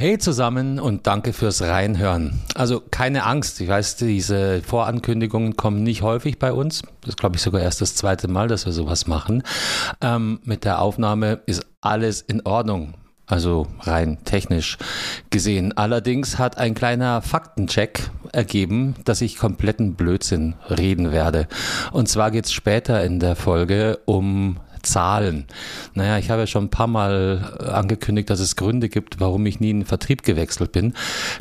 Hey zusammen und danke fürs Reinhören. Also keine Angst, ich weiß, diese Vorankündigungen kommen nicht häufig bei uns. Das glaube ich, sogar erst das zweite Mal, dass wir sowas machen. Ähm, mit der Aufnahme ist alles in Ordnung. Also rein technisch gesehen. Allerdings hat ein kleiner Faktencheck ergeben, dass ich kompletten Blödsinn reden werde. Und zwar geht es später in der Folge um Zahlen. Naja, ich habe ja schon ein paar Mal äh, angekündigt, dass es Gründe gibt, warum ich nie in den Vertrieb gewechselt bin.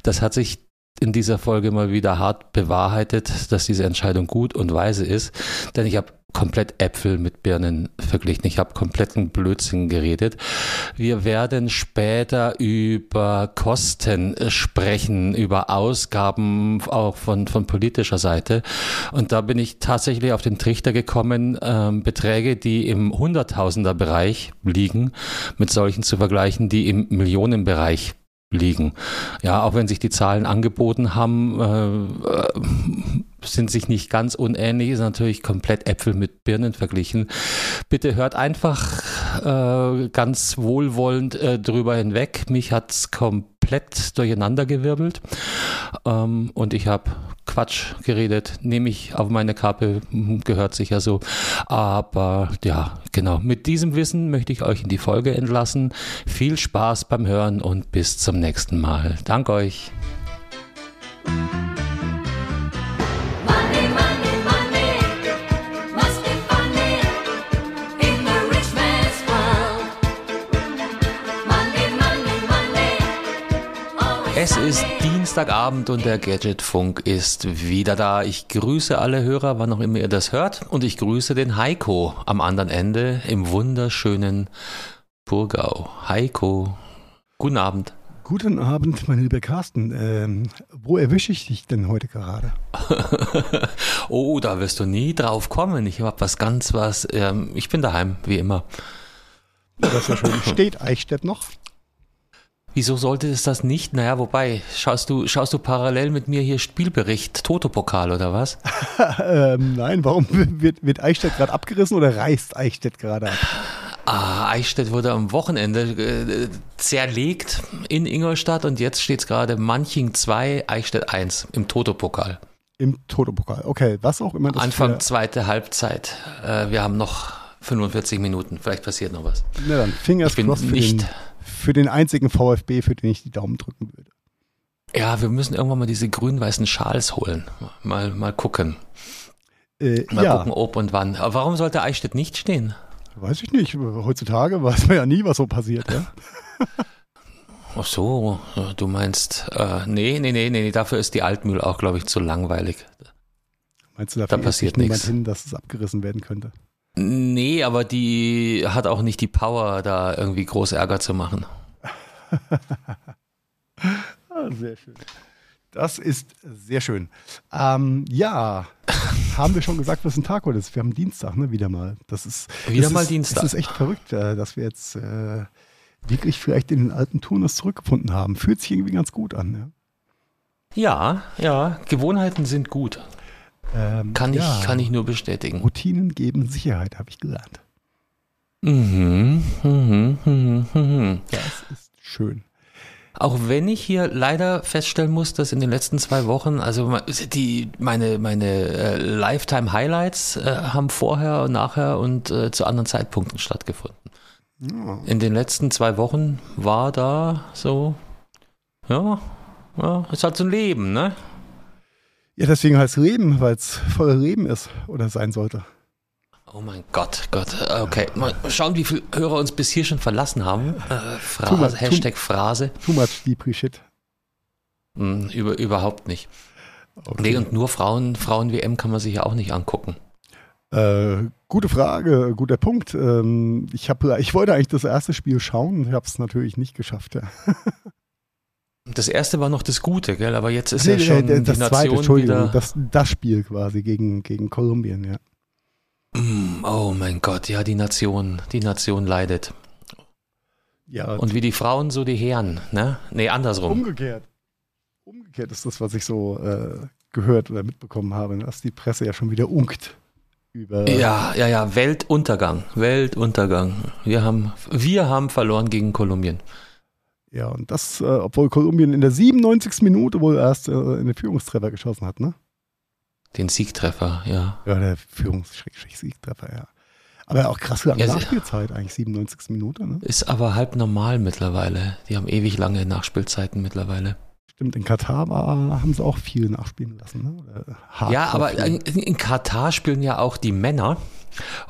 Das hat sich in dieser Folge mal wieder hart bewahrheitet, dass diese Entscheidung gut und weise ist, denn ich habe komplett Äpfel mit Birnen verglichen. Ich habe kompletten Blödsinn geredet. Wir werden später über Kosten sprechen, über Ausgaben auch von, von politischer Seite. Und da bin ich tatsächlich auf den Trichter gekommen, ähm, Beträge, die im Hunderttausender-Bereich liegen, mit solchen zu vergleichen, die im Millionenbereich liegen. Ja, auch wenn sich die Zahlen angeboten haben, äh, äh, sind sich nicht ganz unähnlich, ist natürlich komplett Äpfel mit Birnen verglichen. Bitte hört einfach äh, ganz wohlwollend äh, drüber hinweg. Mich hat's komplett durcheinandergewirbelt ähm, und ich habe Quatsch geredet, nehme ich auf meine Kappe, gehört sicher so. Aber ja, genau, mit diesem Wissen möchte ich euch in die Folge entlassen. Viel Spaß beim Hören und bis zum nächsten Mal. Dank euch. Es ist Dienstagabend und der Gadgetfunk ist wieder da. Ich grüße alle Hörer, wann auch immer ihr das hört. Und ich grüße den Heiko am anderen Ende im wunderschönen Burgau. Heiko, guten Abend. Guten Abend, mein lieber Carsten. Ähm, wo erwische ich dich denn heute gerade? oh, da wirst du nie drauf kommen. Ich habe was ganz was. Ähm, ich bin daheim, wie immer. Das ist ja schön. Steht Eichstätt noch? Wieso sollte es das nicht? Naja, wobei, schaust du, schaust du parallel mit mir hier Spielbericht, Toto-Pokal oder was? ähm, nein, warum wird, wird Eichstätt gerade abgerissen oder reißt Eichstätt gerade ab? Ah, Eichstätt wurde am Wochenende äh, zerlegt in Ingolstadt und jetzt steht es gerade Manching 2, Eichstätt 1 im Toto-Pokal. Im Toto-Pokal, okay, was auch immer das Anfang zweite Halbzeit. Äh, wir haben noch 45 Minuten, vielleicht passiert noch was. Na dann, Fingers crossed für nicht den für den einzigen VfB, für den ich die Daumen drücken würde. Ja, wir müssen irgendwann mal diese grün-weißen Schals holen. Mal, mal gucken. Äh, mal ja. gucken, ob und wann. Aber warum sollte Eichstätt nicht stehen? Weiß ich nicht. Heutzutage weiß man ja nie, was so passiert. Ja? Ach so, du meinst, äh, nee, nee, nee, nee, dafür ist die Altmühle auch, glaube ich, zu langweilig. Meinst du, da passiert niemand hin, dass es abgerissen werden könnte? Nee, aber die hat auch nicht die Power, da irgendwie groß Ärger zu machen. ah, sehr schön. Das ist sehr schön. Ähm, ja, haben wir schon gesagt, was ein Tag heute ist? Wir haben Dienstag, ne? Wieder mal. Das ist wieder das mal ist, Dienstag. Das ist echt verrückt, äh, dass wir jetzt äh, wirklich vielleicht in den alten Turnus zurückgefunden haben. Fühlt sich irgendwie ganz gut an. Ja, ja, ja Gewohnheiten sind gut. Ähm, kann, ich, ja, kann ich nur bestätigen. Routinen geben Sicherheit, habe ich gelernt. Mhm, mhm, mhm, mhm. Das ist schön. Auch wenn ich hier leider feststellen muss, dass in den letzten zwei Wochen, also die, meine, meine äh, Lifetime Highlights äh, haben vorher und nachher und äh, zu anderen Zeitpunkten stattgefunden. Ja. In den letzten zwei Wochen war da so, ja, ja, ist halt so ein Leben, ne? Ja, deswegen heißt Leben, weil es voller Leben ist oder sein sollte. Oh mein Gott, Gott. Okay, mal schauen, wie viele Hörer uns bis hier schon verlassen haben. Äh, Phrase, much, Hashtag too, Phrase. Too much deep shit. Mm, über, überhaupt nicht. Okay. Nee, und nur Frauen, Frauen-WM kann man sich ja auch nicht angucken. Äh, gute Frage, guter Punkt. Ähm, ich, hab, ich wollte eigentlich das erste Spiel schauen und habe es natürlich nicht geschafft. Ja. Das erste war noch das Gute, gell? Aber jetzt ist nee, ja schon das die Nation zweite, Entschuldigung, wieder das, das Spiel quasi gegen, gegen Kolumbien, ja. Mm, oh mein Gott, ja, die Nation, die Nation leidet. Ja. Und wie die Frauen, so die Herren, ne? Nee, andersrum. Umgekehrt. Umgekehrt ist das, was ich so äh, gehört oder mitbekommen habe, dass die Presse ja schon wieder unkt. Über ja, ja, ja, Weltuntergang, Weltuntergang. Wir haben, wir haben verloren gegen Kolumbien. Ja, und das, äh, obwohl Kolumbien in der 97. Minute wohl erst äh, einen Führungstreffer geschossen hat, ne? Den Siegtreffer, ja. Ja, der Führungs-Siegtreffer, ja. Aber auch krass lange Ja, Nachspielzeit, eigentlich 97. Minute, ne? Ist aber halb normal mittlerweile. Die haben ewig lange Nachspielzeiten mittlerweile. Stimmt, in Katar war, haben sie auch viel nachspielen lassen, ne? Ja, aber in, in Katar spielen ja auch die Männer.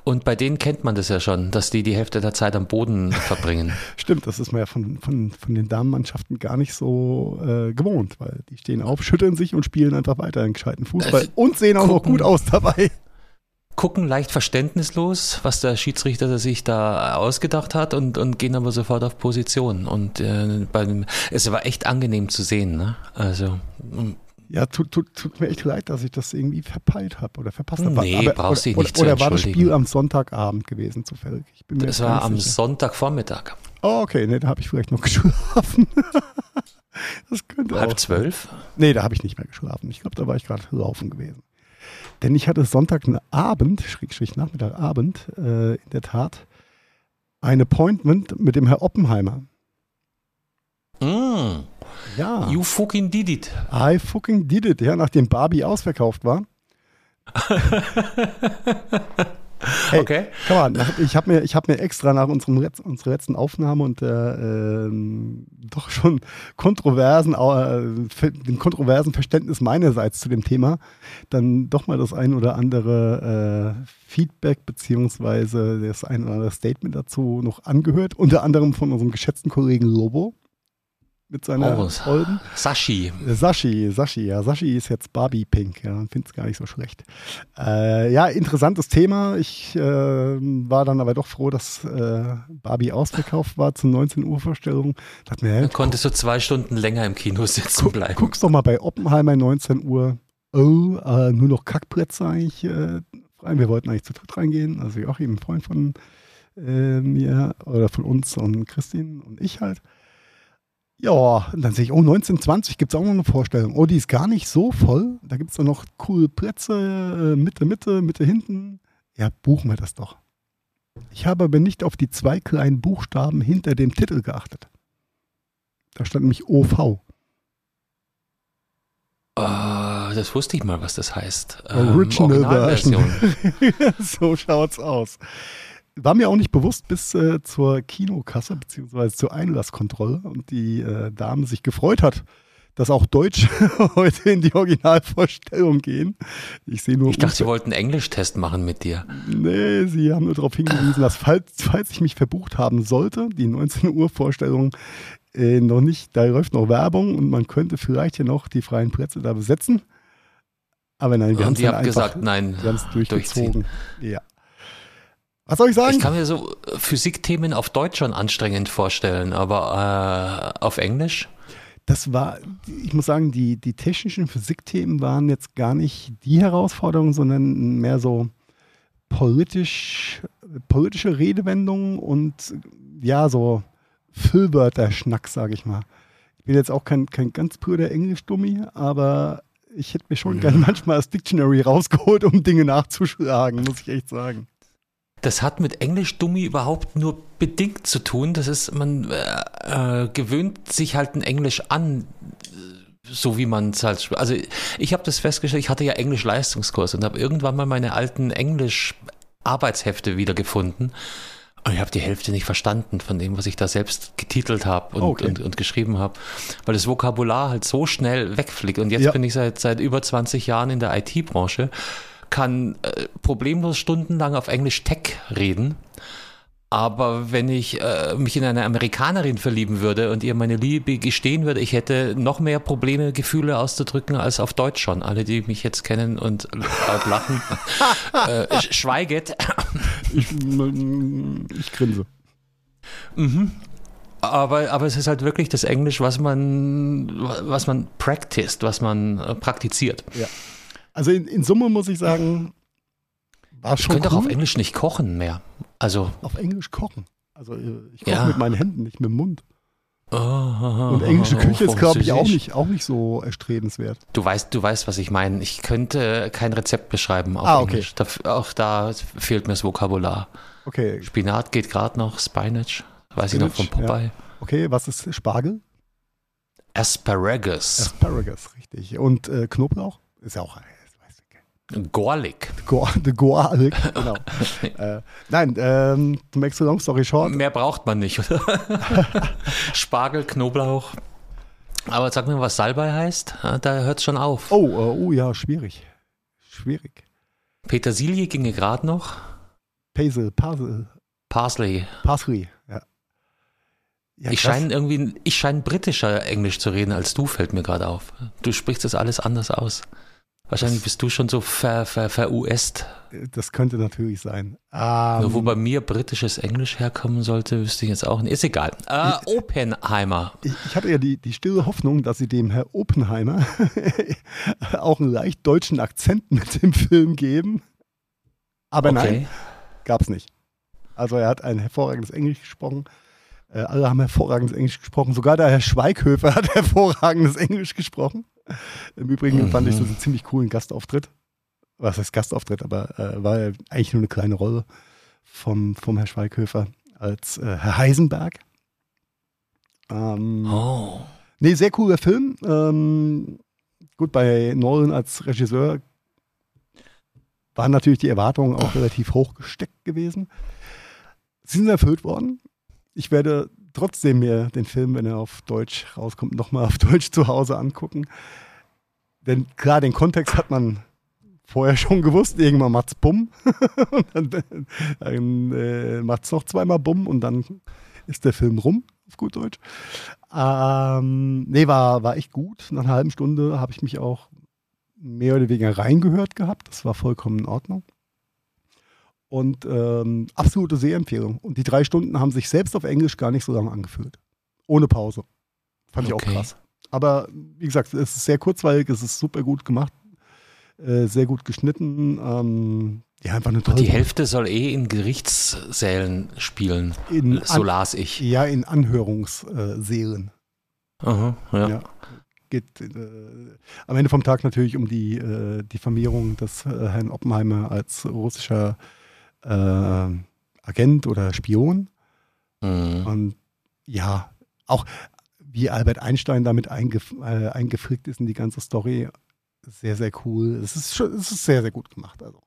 Und bei denen kennt man das ja schon, dass die die Hälfte der Zeit am Boden verbringen. Stimmt, das ist man ja von, von, von den Damenmannschaften gar nicht so äh, gewohnt, weil die stehen auf, schütteln sich und spielen einfach weiter einen gescheiten Fußball Äh, und sehen auch noch gucken. gut aus dabei. Gucken leicht verständnislos, was der Schiedsrichter sich da ausgedacht hat und, und gehen aber sofort auf Position. Und äh, beim, es war echt angenehm zu sehen. Ne? Also Ja, tut, tut, tut mir echt leid, dass ich das irgendwie verpeilt habe oder verpasst habe. Nee, brauchst dich oder, nicht zu Oder war das. Spiel am Sonntagabend gewesen, zufällig? Ich bin mir das war am sicher. Sonntagvormittag, Oh, okay, nee, da habe ich vielleicht noch geschlafen. das könnte halb auch. zwölf. Nee, da habe ich nicht mehr geschlafen. Ich glaube, da war ich gerade laufen gewesen. Denn ich hatte Sonntagabend, Schrägstrich Nachmittagabend, äh, in der Tat ein Appointment mit dem Herr Oppenheimer. Mm, Ja, You fucking did it. I fucking did it, ja, nachdem Barbie ausverkauft war. Hey, Okay. Come on, ich habe mir, ich hab mir extra nach unserem unserer letzten Aufnahme und der ähm, doch schon kontroversen, äh, dem kontroversen Verständnis meinerseits zu dem Thema dann doch mal das ein oder andere äh, Feedback beziehungsweise das ein oder andere Statement dazu noch angehört, unter anderem von unserem geschätzten Kollegen Lobo mit seiner Oh, Holden. Sashi. Sashi, Sashi, ja, Sashi ist jetzt Barbie Pink, ja, finde es gar nicht so schlecht. Äh, ja, interessantes Thema. Ich äh, war dann aber doch froh, dass äh, Barbie ausverkauft war zur 19 Uhr Vorstellung. Dachte mir, hey, konntest du zwei Stunden länger im Kino sitzen guck, bleiben. guck's doch mal bei Oppenheimer 19 Uhr. Oh, äh, nur noch Kackplätze eigentlich äh. Wir wollten eigentlich zu dritt reingehen. Also Joachim, ein Freund von äh, mir oder von uns und Christine und ich halt. Ja, und dann sehe ich, oh, 1920 gibt es auch noch eine Vorstellung. Oh, die ist gar nicht so voll. Da gibt es noch coole Plätze, äh, Mitte, Mitte, Mitte, hinten. Ja, buchen wir das doch. Ich habe aber nicht auf die zwei kleinen Buchstaben hinter dem Titel geachtet. Da stand nämlich OV. Oh, das wusste ich mal, was das heißt. Original Originalversion. so schaut's aus. War mir auch nicht bewusst bis äh, zur Kinokasse beziehungsweise zur Einlasskontrolle und die äh, Dame sich gefreut hat, dass auch Deutsch heute in die Originalvorstellung gehen. Ich sehe nur. Ich dachte, sie wollten einen Englischtest machen mit dir. Nee, sie haben nur darauf hingewiesen, dass falls, falls ich mich verbucht haben sollte, die 19 Uhr Vorstellung äh, noch nicht, da läuft noch Werbung und man könnte vielleicht ja noch die freien Plätze da besetzen. Aber nein, wir haben es gesagt, nein, wir haben es durchgezogen. Ja. Was soll ich sagen? Ich kann mir so Physikthemen auf Deutsch schon anstrengend vorstellen, aber äh, auf Englisch? Das war, ich muss sagen, die, die technischen Physikthemen waren jetzt gar nicht die Herausforderung, sondern mehr so politisch, politische Redewendungen und ja, so Füllwörter-Schnack, sage ich mal. Ich bin jetzt auch kein, kein ganz prüder Englisch-Dummi, aber ich hätte mir schon Ja. gerne manchmal das Dictionary rausgeholt, um Dinge nachzuschlagen, muss ich echt sagen. Das hat mit Englisch-Dummi überhaupt nur bedingt zu tun. Das ist, man äh, äh, gewöhnt sich halt ein Englisch an, so wie man es halt. Also ich habe das festgestellt, ich hatte ja Englisch-Leistungskurs und habe irgendwann mal meine alten Englisch-Arbeitshefte wiedergefunden. Und ich habe die Hälfte nicht verstanden von dem, was ich da selbst getitelt habe und, Okay. und, und geschrieben habe, weil das Vokabular halt so schnell wegfliegt. Und jetzt Ja. bin ich seit, seit über 20 Jahren in der IT-Branche, kann äh, problemlos stundenlang auf Englisch Tech reden. Aber wenn ich äh, mich in eine Amerikanerin verlieben würde und ihr meine Liebe gestehen würde, ich hätte noch mehr Probleme, Gefühle auszudrücken als auf Deutsch schon. Alle, die mich jetzt kennen und laut lachen, äh, sch- schweiget. Ich, ich grinse. Mhm. Aber, aber es ist halt wirklich das Englisch, was man, was man practiced, was man äh, praktiziert. Also in, in Summe muss ich sagen, war Ich schon könnte auch cool. auf Englisch nicht kochen mehr. Also, auf Englisch kochen. Also äh, ich koche Ja. mit meinen Händen, nicht mit dem Mund. oh, Und englische Küche ist, glaube ich, auch nicht, auch nicht so erstrebenswert. Du weißt, du weißt, was ich meine. Ich könnte kein Rezept beschreiben auf Ah, okay. Englisch. Da, auch da fehlt mir das Vokabular. Okay, Spinat geht gerade noch, Spinach, weiß ich noch von Spinach, Popeye. Okay, was ist Spargel? Asparagus. Asparagus, richtig. Und äh, Knoblauch? Ist ja auch. Gorlik. The Gorlik, genau. äh, nein, ähm, to make the long story short. Mehr braucht man nicht, oder? Spargel, Knoblauch. Aber sag mir, was Salbei heißt. Da hört es schon auf. Oh, uh, oh ja, schwierig. Schwierig. Petersilie ginge gerade noch. Pazel, Pazel. Parsley. Parsley, ja. ja ich scheine irgendwie, ich scheine britischer Englisch zu reden als du, fällt mir gerade auf. Du sprichst das alles anders aus. Wahrscheinlich bist du schon so ver, ver, ver US. Das könnte natürlich sein. Um, Nur wo bei mir britisches Englisch herkommen sollte, wüsste ich jetzt auch nicht. Ist egal. Äh, Oppenheimer. Ich, ich, hatte ja die, die stille Hoffnung, dass sie dem Herr Oppenheimer auch einen leicht deutschen Akzent mit dem Film geben. Aber okay. nein, gab es nicht. Also er hat ein hervorragendes Englisch gesprochen. Äh, alle haben hervorragendes Englisch gesprochen. Sogar der Herr Schweighöfer hat hervorragendes Englisch gesprochen. Im Übrigen mhm. fand ich das einen ziemlich coolen Gastauftritt. Was heißt Gastauftritt, aber äh, war ja eigentlich nur eine kleine Rolle vom, vom Herr Schweighöfer als äh, Herr Heisenberg. Ähm, oh. Nee, sehr cooler Film. Ähm, gut, bei Nolan als Regisseur waren natürlich die Erwartungen auch relativ hoch gesteckt gewesen. Sie sind erfüllt worden. Ich werde trotzdem mir den Film, wenn er auf Deutsch rauskommt, nochmal auf Deutsch zu Hause angucken. Denn klar, den Kontext hat man vorher schon gewusst. Irgendwann macht's Bumm. und dann, dann äh, macht's noch zweimal Bumm und dann ist der Film rum, auf gut Deutsch. Ähm, nee, war, war echt gut. Nach einer halben Stunde habe ich mich auch mehr oder weniger reingehört gehabt. Das war vollkommen in Ordnung. Und ähm, absolute Sehempfehlung. Und die drei Stunden haben sich selbst auf Englisch gar nicht so lange angefühlt. Ohne Pause. Fand okay. ich auch krass. Aber wie gesagt, es ist sehr kurzweilig, es ist super gut gemacht, äh, sehr gut geschnitten. Ähm, ja, einfach eine tolle Die Hälfte soll eh in Gerichtssälen spielen, in so las ich. Ja, in Anhörungssälen. Aha, ja. ja. Geht äh, am Ende vom Tag natürlich um die äh, Diffamierung des äh, Herrn Oppenheimer als russischer äh, Agent oder Spion. Mhm. Und ja, auch wie Albert Einstein damit eingef äh, eingefrickt ist in die ganze Story, sehr, sehr cool. Es ist, schon, es ist sehr, sehr gut gemacht. Also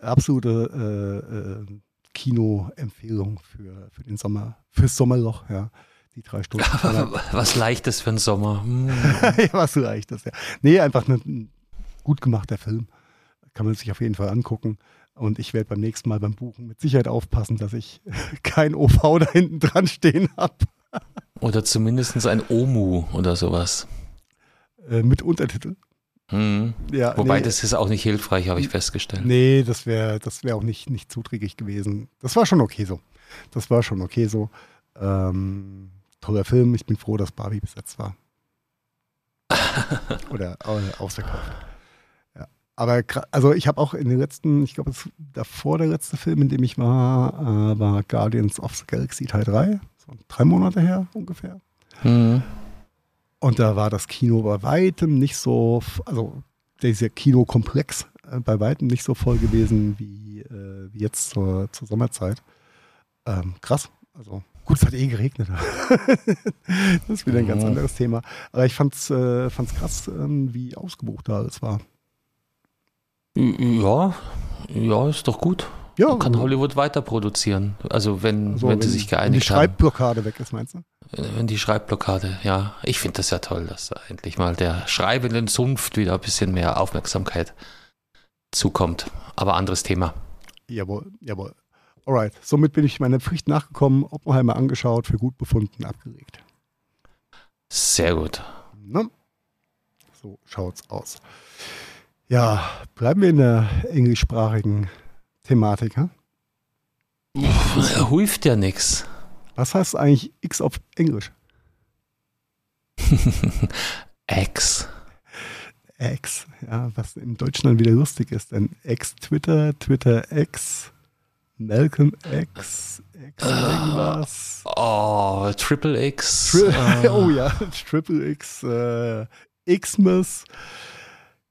absolute äh, äh, Kinoempfehlung für, für den Sommer, fürs Sommerloch, ja. Die drei Stunden. was leichtes für den Sommer. Hm. ja, was leichtes, ja. Nee, einfach ein gut gemachter Film. Kann man sich auf jeden Fall angucken. Und ich werde beim nächsten Mal beim Buchen mit Sicherheit aufpassen, dass ich kein OV da hinten dran stehen habe. Oder zumindest ein OMU oder sowas. Äh, mit Untertitel. Hm. Ja, Wobei nee, das ist auch nicht hilfreich, habe ich festgestellt. Nee, das wäre das wär auch nicht, nicht zuträglich gewesen. Das war schon okay so. Das war schon okay so. Ähm, toller Film. Ich bin froh, dass Barbie besetzt war. Oder äh, ausverkauft. Aber also ich habe auch in den letzten, ich glaube, davor der letzte Film, in dem ich war, äh, war Guardians of the Galaxy Teil 3. So drei Monate her ungefähr. Mhm. Und da war das Kino bei weitem nicht so, also dieser Kinokomplex äh, bei weitem nicht so voll gewesen wie, äh, wie jetzt zur, zur Sommerzeit. Ähm, krass. Also Gut, es hat eh geregnet. das ist wieder ein ganz anderes Thema. Aber ich fand's, äh, fand's krass, ähm, wie ausgebucht da alles war. Ja, ja, ist doch gut. Ja, Man kann Hollywood weiter produzieren. Also wenn, so, wenn, wenn sie sich geeinigt haben. Wenn die Schreibblockade haben. weg ist, meinst du? Wenn die Schreibblockade, ja. Ich finde das ja toll, dass da endlich mal der schreibenden Zunft wieder ein bisschen mehr Aufmerksamkeit zukommt. Aber anderes Thema. Jawohl, jawohl. Alright, somit bin ich meiner Pflicht nachgekommen, Oppenheimer angeschaut, für gut befunden, abgelegt. Sehr gut. Na? So schaut's aus. Ja, bleiben wir in der englischsprachigen Thematik. Hm? Hilft ja nichts. Was heißt eigentlich X auf Englisch? X. X, ja, was im Deutschen dann wieder lustig ist. Denn X Twitter, Twitter X, Malcolm X, X irgendwas. Oh, Triple X. Tri uh. Oh ja, Triple X, äh, Xmas.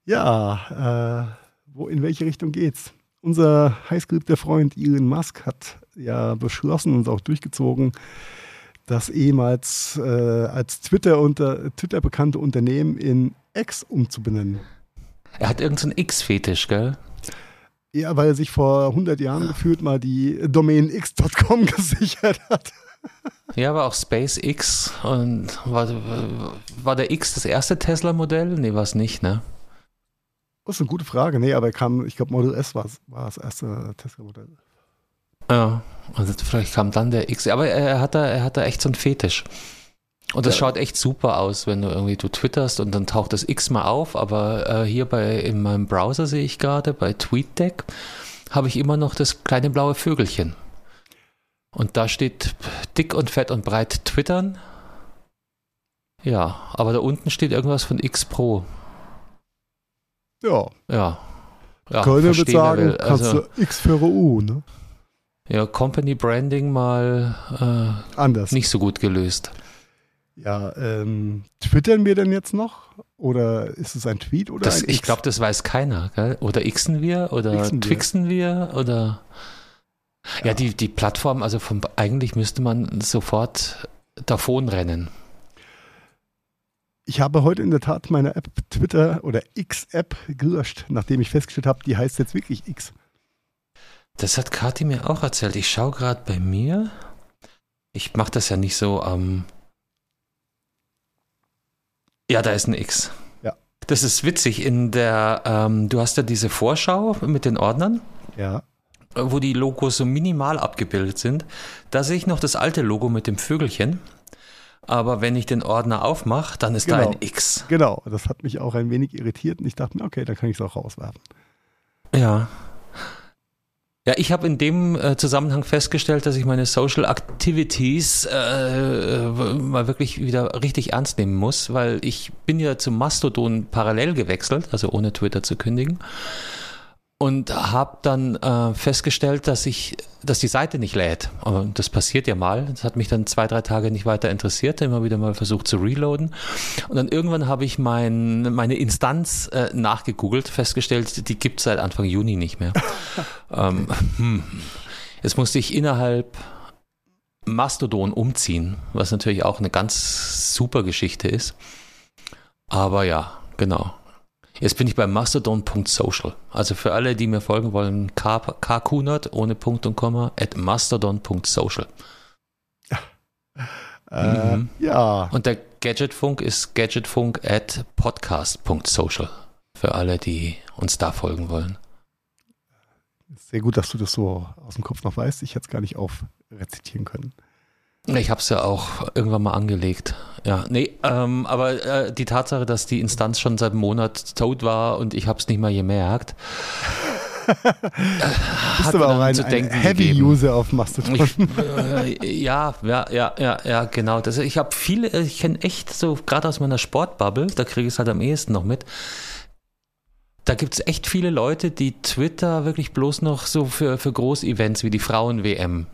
Ja, äh, wo, in welche Richtung geht's? Unser heißgeliebter Freund Elon Musk hat ja beschlossen und auch durchgezogen, das ehemals äh, als Twitter unter Twitter bekannte Unternehmen in X umzubenennen. Er hat irgendeinen so X-Fetisch, gell? Ja, weil er sich vor 100 Jahren gefühlt mal die Domain x.com gesichert hat. Ja, aber auch SpaceX und war, war der X das erste Tesla-Modell? Nee, war es nicht, ne? Das ist eine gute Frage. Nee, aber er kam, ich glaube, Model S war, war das erste Tesla-Modell. Ja, also vielleicht kam dann der X. Aber er hat da, er hat da echt so einen Fetisch. Und das ja. schaut echt super aus, wenn du irgendwie du twitterst und dann taucht das X mal auf. Aber äh, hier bei in meinem Browser sehe ich gerade bei TweetDeck habe ich immer noch das kleine blaue Vögelchen. Und da steht dick und fett und breit twittern. Ja, aber da unten steht irgendwas von X Pro. Ja. Ja. ja Kölner wird sagen, kannst also, du X für U, ne? Ja, Company Branding mal äh, anders. Nicht so gut gelöst. Ja, ähm, twittern wir denn jetzt noch? Oder ist es ein Tweet oder das, ein Ich glaube, das weiß keiner. Gell? Oder xen wir? Oder xen twixen wir? wir? Oder ja, ja, die, die Plattform, also vom, eigentlich müsste man sofort davon rennen. Ich habe heute in der Tat meine App Twitter oder X-App gelöscht, nachdem ich festgestellt habe, die heißt jetzt wirklich X. Das hat Kathi mir auch erzählt. Ich schaue gerade bei mir. Ich mache das ja nicht so am. Ähm ja, da ist ein X. Ja. Das ist witzig. In der, ähm, du hast ja diese Vorschau mit den Ordnern. Ja. Wo die Logos so minimal abgebildet sind. Da sehe ich noch das alte Logo mit dem Vögelchen. Aber wenn ich den Ordner aufmache, dann ist genau. da ein X. Genau, das hat mich auch ein wenig irritiert und ich dachte mir, okay, dann kann ich es auch rauswerfen. Ja. Ja, ich habe in dem äh, Zusammenhang festgestellt, dass ich meine Social Activities äh, mal wirklich wieder richtig ernst nehmen muss, weil ich bin ja zum Mastodon parallel gewechselt, also ohne Twitter zu kündigen und habe dann äh, festgestellt, dass ich, dass die Seite nicht lädt. Und das passiert ja mal. Das hat mich dann zwei, drei Tage nicht weiter interessiert. Immer wieder mal versucht zu reloaden. Und dann irgendwann habe ich mein, meine Instanz äh, nachgegoogelt, festgestellt, die gibt es seit Anfang Juni nicht mehr. ähm, hm. Jetzt musste ich innerhalb Mastodon umziehen, was natürlich auch eine ganz super Geschichte ist. Aber ja, genau. Jetzt bin ich bei mastodon.social. Also für alle, die mir folgen wollen, kkunert ohne Punkt und Komma at mastodon.social. Äh, mhm. Ja. Und der Gadgetfunk ist gadgetfunk at podcast.social. Für alle, die uns da folgen wollen. Sehr gut, dass du das so aus dem Kopf noch weißt. Ich hätte es gar nicht aufrezitieren können. Ich habe es ja auch irgendwann mal angelegt. Ja, nee, ähm, aber äh, die Tatsache, dass die Instanz schon seit einem Monat tot war und ich habe es nicht mal gemerkt. Bist aber auch ein, ein Heavy-User auf Mastodon. Ich, äh, ja, ja, ja, ja, ja, genau. Das, ich habe viele, ich kenne echt so, gerade aus meiner Sportbubble, da kriege ich es halt am ehesten noch mit. Da gibt es echt viele Leute, die Twitter wirklich bloß noch so für, für Großevents wie die Frauen-WM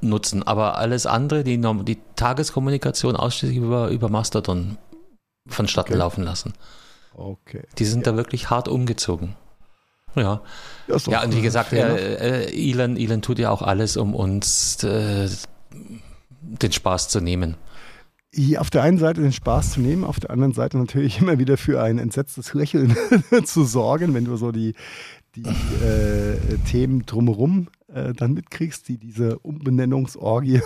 nutzen. Aber alles andere, die, die Tageskommunikation ausschließlich über, über Mastodon vonstatten okay. laufen lassen. Okay. Die sind ja. da wirklich hart umgezogen. Ja. Ja, ja und wie gesagt, äh, äh, Elon, Elon tut ja auch alles, um uns äh, den Spaß zu nehmen. Auf der einen Seite den Spaß zu nehmen, auf der anderen Seite natürlich immer wieder für ein entsetztes Lächeln zu sorgen, wenn du so die, die äh, Themen drumherum äh, dann mitkriegst, die diese Umbenennungsorgie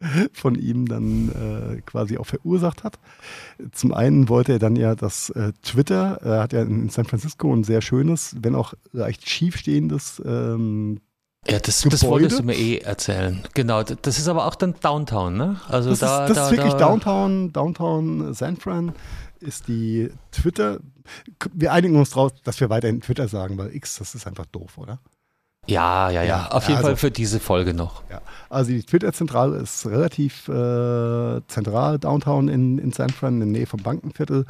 von ihm dann äh, quasi auch verursacht hat. Zum einen wollte er dann ja das äh, Twitter, er hat ja in San Francisco ein sehr schönes, wenn auch leicht schiefstehendes ähm, ja, das, das wolltest du mir eh erzählen. Genau, das ist aber auch dann Downtown, ne? Also das da, ist, das da, ist wirklich da, Downtown, Downtown San Fran ist die Twitter. Wir einigen uns drauf, dass wir weiterhin Twitter sagen, weil X, das ist einfach doof, oder? Ja, ja, ja. ja Auf jeden also, Fall für diese Folge noch. Ja. Also die Twitter-Zentrale ist relativ äh, zentral, Downtown in, in San Fran, in der Nähe vom Bankenviertel.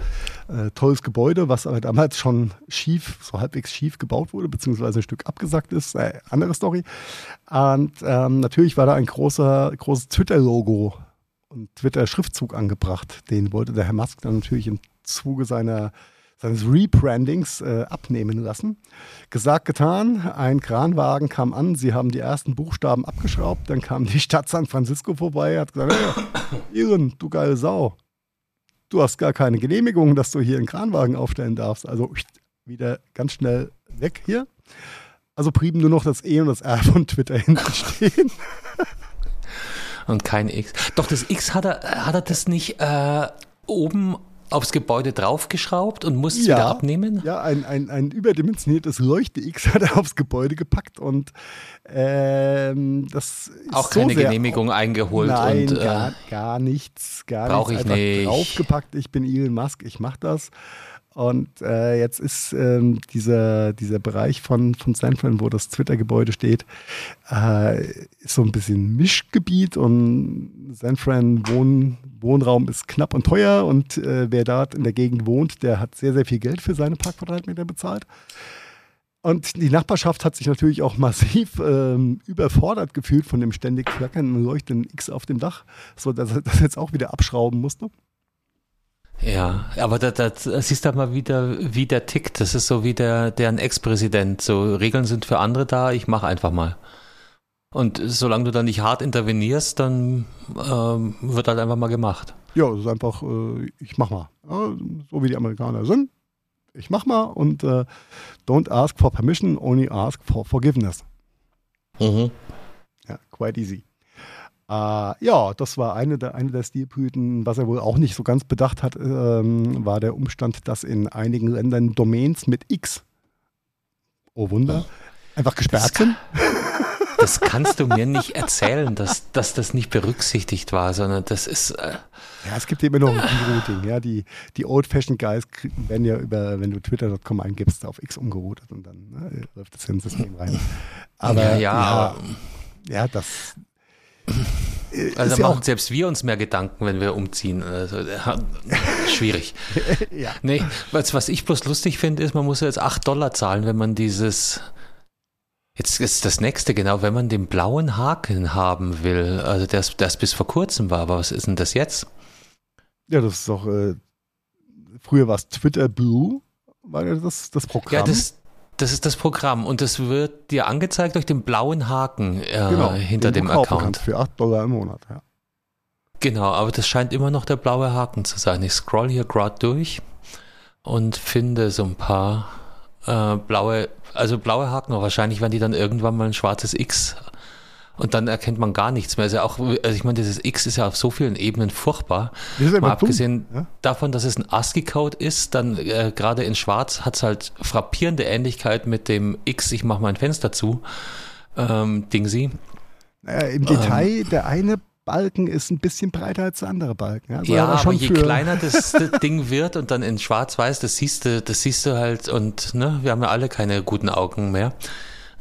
Äh, tolles Gebäude, was aber damals schon schief, so halbwegs schief gebaut wurde, beziehungsweise ein Stück abgesackt ist. Äh, andere Story. Und ähm, natürlich war da ein großer, großes Twitter-Logo und Twitter-Schriftzug angebracht. Den wollte der Herr Musk dann natürlich im Zuge seiner seines Rebrandings äh, abnehmen lassen. Gesagt, getan, ein Kranwagen kam an, sie haben die ersten Buchstaben abgeschraubt, dann kam die Stadt San Francisco vorbei, hat gesagt, hey, Iren, du geile Sau, du hast gar keine Genehmigung, dass du hier einen Kranwagen aufstellen darfst. Also wieder ganz schnell weg hier. Also blieben nur noch das E und das R von Twitter hinten stehen. Und kein X. Doch das X hat er, hat er das nicht äh, oben aufs Gebäude draufgeschraubt und musste es Ja. wieder abnehmen? Ja, ein, ein, ein überdimensioniertes Leuchte-X hat er aufs Gebäude gepackt und ähm, das ist Auch so keine sehr Genehmigung eingeholt Nein, und äh, gar, gar nichts, gar brauch nichts. ich nicht. draufgepackt, ich bin Elon Musk, ich mach das. Und äh, jetzt ist ähm, dieser, dieser Bereich von, von San Fran, wo das Twitter-Gebäude steht, äh, so ein bisschen Mischgebiet und San Fran Wohn, Wohnraum ist knapp und teuer und äh, wer dort in der Gegend wohnt, der hat sehr, sehr viel Geld für seine Parkquadratmeter bezahlt. Und die Nachbarschaft hat sich natürlich auch massiv ähm, überfordert gefühlt von dem ständig flackernden leuchtenden X auf dem Dach, so dass er das jetzt auch wieder abschrauben musste. Ja, aber da, da, da siehst du mal wieder, wie der tickt. Das ist so wie der, der ein Ex-Präsident. So Regeln sind für andere da, ich mache einfach mal. Und solange du da nicht hart intervenierst, dann ähm, wird halt einfach mal gemacht. Ja, es ist einfach, äh, ich mach mal. Ja, so wie die Amerikaner sind. Ich mach mal und äh, don't ask for permission, only ask for forgiveness. Mhm. Ja, quite easy. Äh, ja, das war eine der, eine der Stilblüten. Was er wohl auch nicht so ganz bedacht hat, ähm, war der Umstand, dass in einigen Ländern Domains mit X, oh Wunder, einfach gesperrt sind. Das kannst du mir nicht erzählen, dass, dass das nicht berücksichtigt war, sondern das ist. Äh, Ja, es gibt immer noch ein Routing. Ja, die, die Old-Fashioned Guys werden ja über, wenn du twitter.com eingibst, auf X umgeroutet und dann ne, läuft das System rein. Aber ja, ja, ja, ja, das also ist da ja machen auch, selbst wir uns mehr Gedanken, wenn wir umziehen. Also, äh, schwierig. ja. Nee, was, was ich bloß lustig finde, ist, man muss ja jetzt 8 Dollar zahlen, wenn man dieses. Jetzt ist das nächste, genau, wenn man den blauen Haken haben will. Also der es bis vor kurzem war, aber was ist denn das jetzt? ja, das ist doch, äh, früher war es Twitter Blue, war das, das Programm. Ja, das, das ist das Programm und das wird dir angezeigt durch den blauen Haken äh, Genau, hinter dem Account. Für 8 Dollar im Monat, ja. Genau, aber das scheint immer noch der blaue Haken zu sein. Ich scroll hier gerade durch und finde so ein paar äh, blaue, also blaue Haken, aber wahrscheinlich werden die dann irgendwann mal ein schwarzes X und dann erkennt man gar nichts mehr. Also auch, also ich meine, dieses X ist ja auf so vielen Ebenen furchtbar. Ist Mal abgesehen ja. davon, dass es ein ASCII-Code ist, dann äh, gerade in Schwarz hat es halt frappierende Ähnlichkeit mit dem X, ich mache mein Fenster zu, ähm, Dingsy. Naja, Ähm. Im Detail, der eine Balken ist ein bisschen breiter als der andere Balken. Also Ja, aber je kleiner das, das Ding wird und dann in Schwarz-Weiß, das siehst du, das siehst du halt und ne, wir haben ja alle keine guten Augen mehr.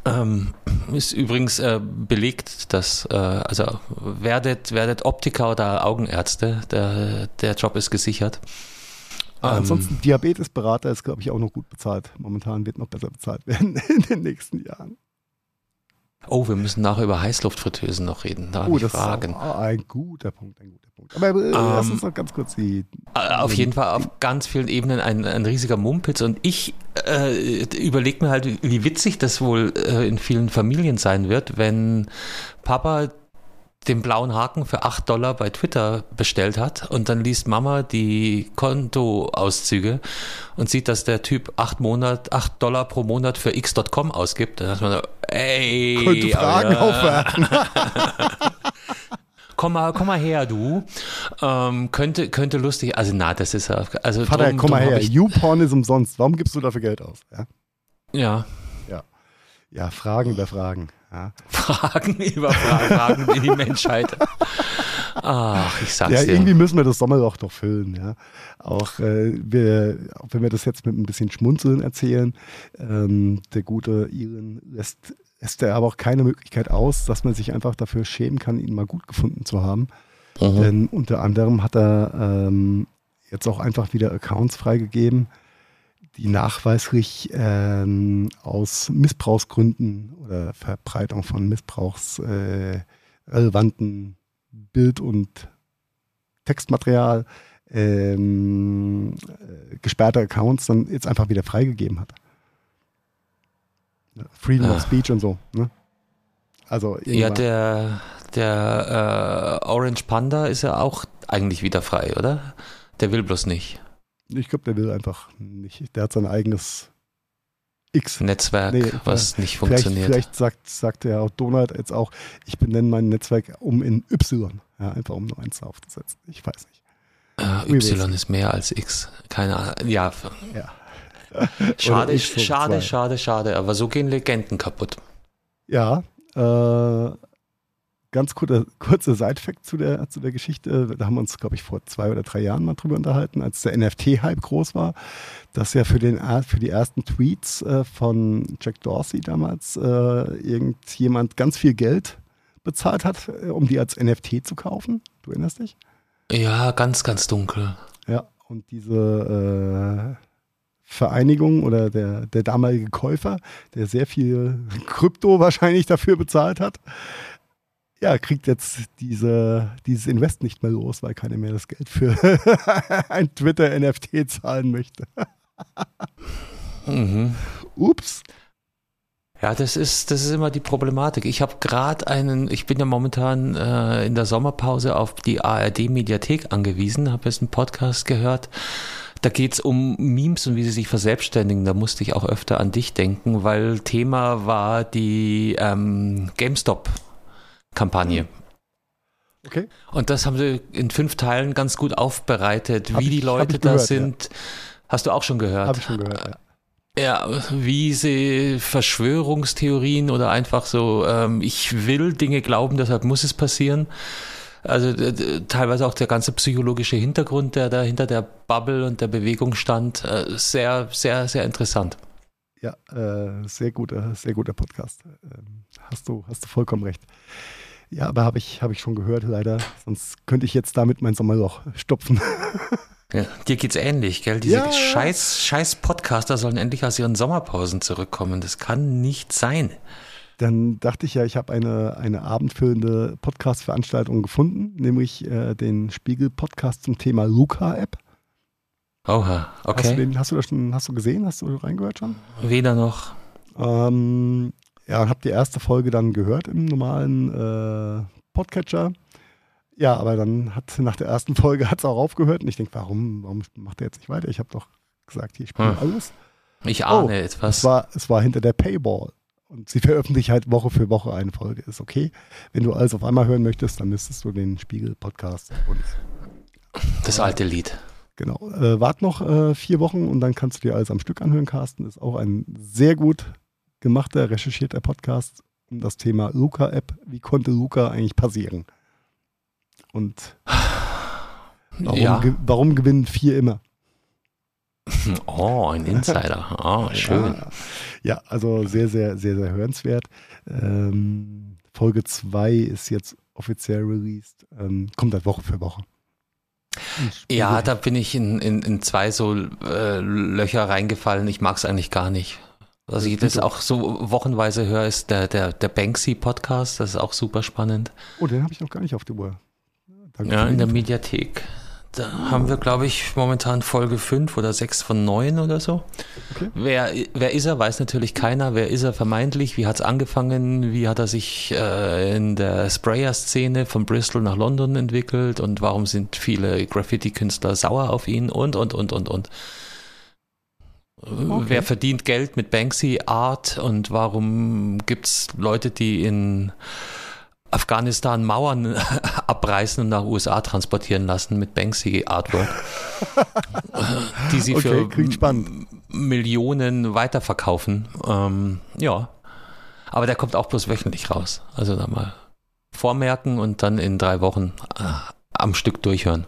Ähm, ist übrigens äh, belegt, dass äh, also werdet, werdet Optiker oder Augenärzte, der, der Job ist gesichert. Ja, Ähm, ansonsten Diabetesberater ist, glaube ich, auch noch gut bezahlt. Momentan wird noch besser bezahlt werden in den nächsten Jahren. Oh, wir müssen nachher über Heißluftfritteusen noch reden. Da Oh, ich das Fragen. ist ein guter Punkt, ein guter Punkt. Aber äh, lass Ähm, uns noch ganz kurz die. Äh, Auf jeden Fall auf ganz vielen Ebenen ein, ein riesiger Mumpitz und ich äh, überlege mir halt, wie witzig das wohl äh, in vielen Familien sein wird, wenn Papa den blauen Haken für 8 Dollar bei Twitter bestellt hat und dann liest Mama die Kontoauszüge und sieht, dass der Typ 8, Monat, 8 Dollar pro Monat für x.com ausgibt. Dann sagt man ey, Könnte Fragen Alter. aufwerfen. komm mal, komm mal her, du. Ähm, könnte, könnte lustig, also na, das ist ja, also Vater, drum- komm mal drum her. YouPorn ist umsonst. Warum gibst du dafür Geld aus? Ja, ja, ja Fragen über Fragen. Ja, Fragen über Fragen, in die Menschheit. Ach, ich sag's ja dir. irgendwie müssen wir das Sommerloch doch füllen. Ja. Auch, äh, wir, auch wenn wir das jetzt mit ein bisschen Schmunzeln erzählen, ähm, der gute Iren lässt, lässt er aber auch keine Möglichkeit aus, dass man sich einfach dafür schämen kann, ihn mal gut gefunden zu haben. Mhm. Denn unter anderem hat er ähm, jetzt auch einfach wieder Accounts freigegeben, die nachweislich ähm, aus Missbrauchsgründen oder Verbreitung von missbrauchsrelevanten Bild- und Textmaterial ähm, äh, gesperrte Accounts dann jetzt einfach wieder freigegeben hat. Freedom Ah. of Speech und so. Ne? Also Ja, der, der äh, Orange Panda ist ja auch eigentlich wieder frei, oder? Der will bloß nicht. Ich glaube, der will einfach nicht. Der hat sein eigenes X. Netzwerk, Nee, was nicht Vielleicht, funktioniert. vielleicht sagt, sagt der auch Donald jetzt auch, ich benenne mein Netzwerk um in Y. Ja, einfach um nur eins aufzusetzen. Ich weiß nicht. Äh, y ist mehr als X. Keine Ahnung. Ja, Ja. schade, schade, schade, schade. Aber so gehen Legenden kaputt. Ja, äh, ganz kurze, kurze Side-Fact zu der, zu der Geschichte. Da haben wir uns, glaube ich, vor zwei oder drei Jahren mal drüber unterhalten, als der NFT-Hype groß war, dass ja für, den, für die ersten Tweets äh, von Jack Dorsey damals äh, irgendjemand ganz viel Geld bezahlt hat, äh, um die als NFT zu kaufen. Du erinnerst dich? Ja, ganz, ganz dunkel. Ja, und diese äh, Vereinigung oder der, der damalige Käufer, der sehr viel Krypto wahrscheinlich dafür bezahlt hat, ja, kriegt jetzt diese, dieses Invest nicht mehr los, weil keiner mehr das Geld für ein Twitter-NFT zahlen möchte. Mhm. Ups. Ja, das ist, das ist immer die Problematik. Ich habe gerade einen, ich bin ja momentan äh, in der Sommerpause auf die ARD-Mediathek angewiesen, habe jetzt einen Podcast gehört. Da geht's um Memes und wie sie sich verselbstständigen. Da musste ich auch öfter an dich denken, weil Thema war die ähm, GameStop-Kampagne. Okay. Und das haben sie in fünf Teilen ganz gut aufbereitet, Hab wie ich- die Leute da gehört, sind. Hast du auch schon gehört? Habe ich schon gehört. Ja. Ja, wie sie Verschwörungstheorien oder einfach so, ähm, ich will Dinge glauben, deshalb muss es passieren. Also teilweise auch der ganze psychologische Hintergrund, der da hinter der Bubble und der Bewegung stand, äh, sehr, sehr, sehr interessant. Ja, äh, sehr guter, sehr guter Podcast. Ähm, hast du, hast du vollkommen recht. Ja, aber habe ich, habe ich schon gehört, leider. Sonst könnte ich jetzt damit mein Sommerloch stopfen. Ja, dir geht's ähnlich, gell? Diese Ja. scheiß, scheiß Podcaster sollen endlich aus ihren Sommerpausen zurückkommen. Das kann nicht sein. Dann dachte ich ja, ich habe eine, eine abendfüllende Podcast-Veranstaltung gefunden, nämlich äh, den Spiegel-Podcast zum Thema Luca-App. Oha, Hast du okay. den, hast du das schon, hast du gesehen? Hast du reingehört schon? Weder noch. Ähm, ja, und habe die erste Folge dann gehört im normalen äh, Podcatcher. Ja, aber dann hat nach der ersten Folge hat es auch aufgehört und ich denke, warum, warum macht er jetzt nicht weiter? Ich habe doch gesagt, hier spielt Hm. alles. Ich ahne Oh, etwas. Es war, es war hinter der Paywall. Und sie veröffentlichen halt Woche für Woche eine Folge. Ist okay. Wenn du alles auf einmal hören möchtest, dann müsstest du den Spiegel-Podcast abonnieren. Das alte Lied. Genau. Äh, wart noch äh, vier Wochen und dann kannst du dir alles am Stück anhören, Carsten. Ist auch ein sehr gut gemachter, recherchierter Podcast um das Thema Luca-App. Wie konnte Luca eigentlich passieren? Und warum, Ja. ge warum gewinnen vier immer? Oh, ein Insider. Oh, schön. Ja, ja, also sehr, sehr, sehr, sehr hörenswert. Ähm, Folge 2 ist jetzt offiziell released. Ähm, kommt halt Woche für Woche. Ja, da bin ich in, in, in zwei so äh, Löcher reingefallen. Ich mag es eigentlich gar nicht. Was ich das auch so wochenweise höre, ist der, der, der Banksy-Podcast. Das ist auch super spannend. Oh, den habe ich noch gar nicht auf der Uhr. Ja, in der. Mediathek. Da haben wir, glaube ich, momentan Folge 5 oder 6 von 9 oder so. Okay. Wer, wer ist er, weiß natürlich keiner. Wer ist er vermeintlich? Wie hat es angefangen? Wie hat er sich äh, in der Sprayer-Szene von Bristol nach London entwickelt? Und warum sind viele Graffiti-Künstler sauer auf ihn? Und, und, und, und, und. Okay. Wer verdient Geld mit Banksy-Art? Und warum gibt es Leute, die in Afghanistan Mauern abreißen und nach USA transportieren lassen mit Banksy Artwork, die sie Okay, für Millionen weiterverkaufen. Ähm, ja, aber der kommt auch bloß wöchentlich raus. Also da mal vormerken und dann in drei Wochen äh, am Stück durchhören.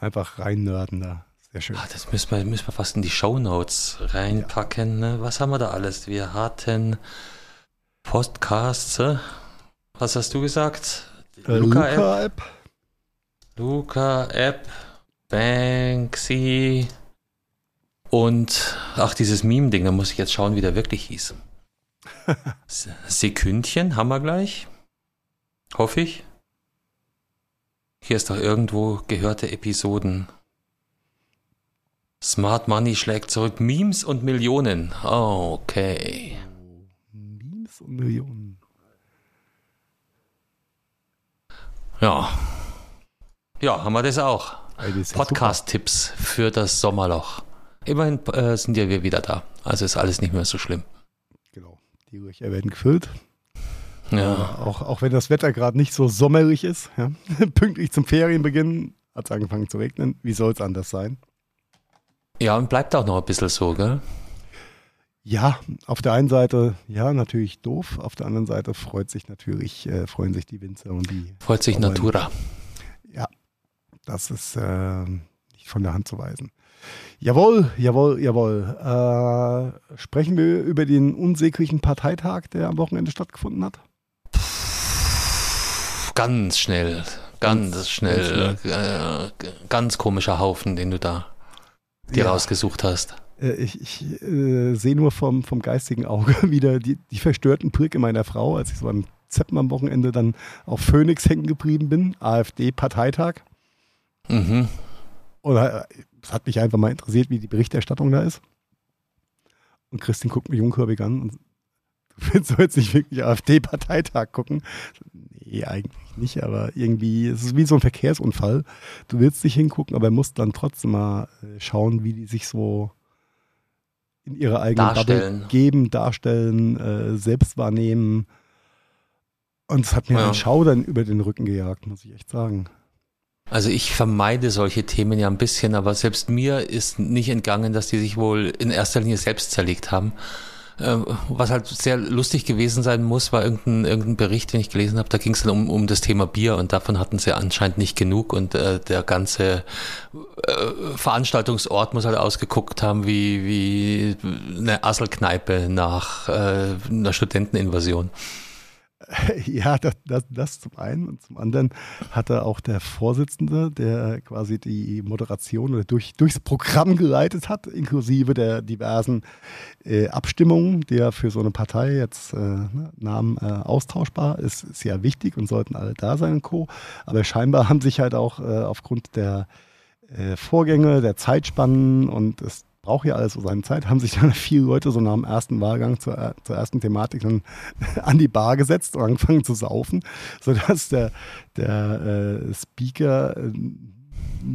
Einfach rein nörden da. Sehr schön. Ah, das müssen wir, müssen wir fast in die Shownotes reinpacken. Ne? Was haben wir da alles? Wir hatten Podcasts. äh? Was hast du gesagt? Äh, Luca-App. Luca-App. Luca-App, Banksy und ach, dieses Meme-Ding, da muss ich jetzt schauen, wie der wirklich hieß. Se- Sekündchen haben wir gleich. Hoffe ich. Hier ist doch irgendwo gehörte Episoden. Smart Money schlägt zurück. Memes und Millionen. Okay. Memes und Millionen. Ja. Ja, haben wir das auch. Podcast-Tipps für das Sommerloch. Immerhin äh, sind ja wir wieder da. Also ist alles nicht mehr so schlimm. Genau. Die Löcher werden gefüllt. Ja. Auch, auch wenn das Wetter gerade nicht so sommerig ist. Ja. Pünktlich zum Ferienbeginn hat es angefangen zu regnen. Wie soll es anders sein? Ja, und bleibt auch noch ein bisschen so, gell? Ja, auf der einen Seite, ja, natürlich doof. Auf der anderen Seite freut sich natürlich, äh, freuen sich die Winzer und die. Freut sich Aber- Natura. Ja, das ist äh, nicht von der Hand zu weisen. Jawohl, jawohl, jawohl. Äh, sprechen wir über den unsäglichen Parteitag, der am Wochenende stattgefunden hat? Ganz schnell, ganz, Ganz schnell. Äh, ganz komischer Haufen, den du da dir Ja. rausgesucht hast. Äh, ich ich äh, sehe nur vom, vom geistigen Auge wieder die, die verstörten Brücke meiner Frau, als ich so beim Zeppen am Wochenende dann auf Phoenix hängen geblieben bin, AfD-Parteitag. Mhm. Und äh, es hat mich einfach mal interessiert, wie die Berichterstattung da ist. Und Christine guckt mich unkurbig an und du willst jetzt nicht wirklich AfD-Parteitag gucken. Nee, eigentlich nicht, aber irgendwie, es ist wie so ein Verkehrsunfall. Du willst nicht hingucken, aber musst dann trotzdem mal äh, schauen, wie die sich so in ihrer eigenen Darstellen. Bubble geben, darstellen, äh, selbst wahrnehmen. Und es hat mir Ja. einen Schaudern über den Rücken gejagt, muss ich echt sagen. Also ich vermeide solche Themen ja ein bisschen, aber selbst mir ist nicht entgangen, dass die sich wohl in erster Linie selbst zerlegt haben. Ähm, Was halt sehr lustig gewesen sein muss, war irgendein, irgendein Bericht, den ich gelesen habe, da ging es dann um, um das Thema Bier und davon hatten sie anscheinend nicht genug und äh, der ganze äh, Veranstaltungsort muss halt ausgeguckt haben wie, wie eine Asselkneipe nach äh, einer Studenteninvasion. Ja, das, das, das zum einen. Und zum anderen hatte auch der Vorsitzende, der quasi die Moderation oder durch, durchs Programm geleitet hat, inklusive der diversen äh, Abstimmungen, die ja für so eine Partei jetzt äh, ne, Namen äh, austauschbar ist, ist ja wichtig und sollten alle da sein und Co. Aber scheinbar haben sich halt auch äh, aufgrund der äh, Vorgänge, der Zeitspannen und es braucht ja alles so seine Zeit, haben sich dann viele Leute so nach dem ersten Wahlgang zur, äh, zur ersten Thematik dann an die Bar gesetzt und angefangen zu saufen, sodass der, der äh, Speaker äh,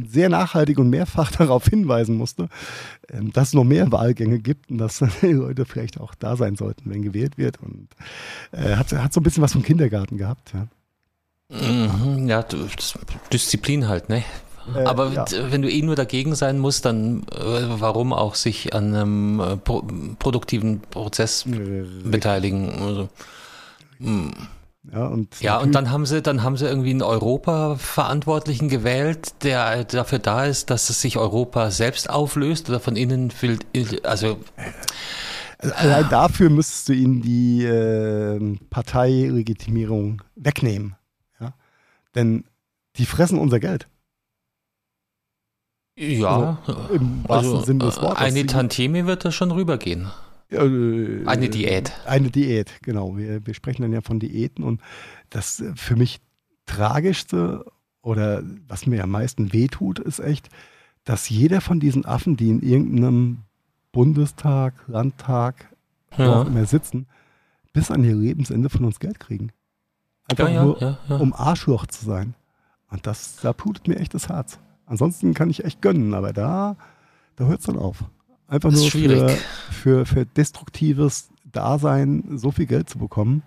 sehr nachhaltig und mehrfach darauf hinweisen musste, ähm, dass es noch mehr Wahlgänge gibt und dass die Leute vielleicht auch da sein sollten, wenn gewählt wird. Und äh, hat, hat so ein bisschen was vom Kindergarten gehabt. Ja. Mhm, ja, Disziplin halt, ne? Äh, Aber ja. wenn du eh nur dagegen sein musst, dann äh, warum auch sich an einem äh, pro produktiven Prozess beteiligen? Also, hm. Ja, und ja, und dann haben sie, dann haben sie irgendwie einen Europa-Verantwortlichen gewählt, der dafür da ist, dass es sich Europa selbst auflöst oder von innen will, also Allein dafür müsstest du ihnen die äh, Parteilegitimierung wegnehmen. Ja? Denn die fressen unser Geld. Ja, Im wahrsten also Sinne des äh, Wortes. eine Tantieme wird da schon rübergehen. äh, Eine Diät. Eine Diät, genau. Wir, wir sprechen dann ja von Diäten und das äh, für mich tragischste oder was mir am meisten wehtut, ist echt, dass jeder von diesen Affen, die in irgendeinem Bundestag, Landtag, wo Ja. auch immer sitzen, bis an ihr Lebensende von uns Geld kriegen. Einfach Ja, ja, nur, ja. um Arschloch zu sein. Und das, da blutet mir echt das Herz. Ansonsten kann ich echt gönnen, aber da, da hört es dann auf. Einfach nur für, für, für destruktives Dasein so viel Geld zu bekommen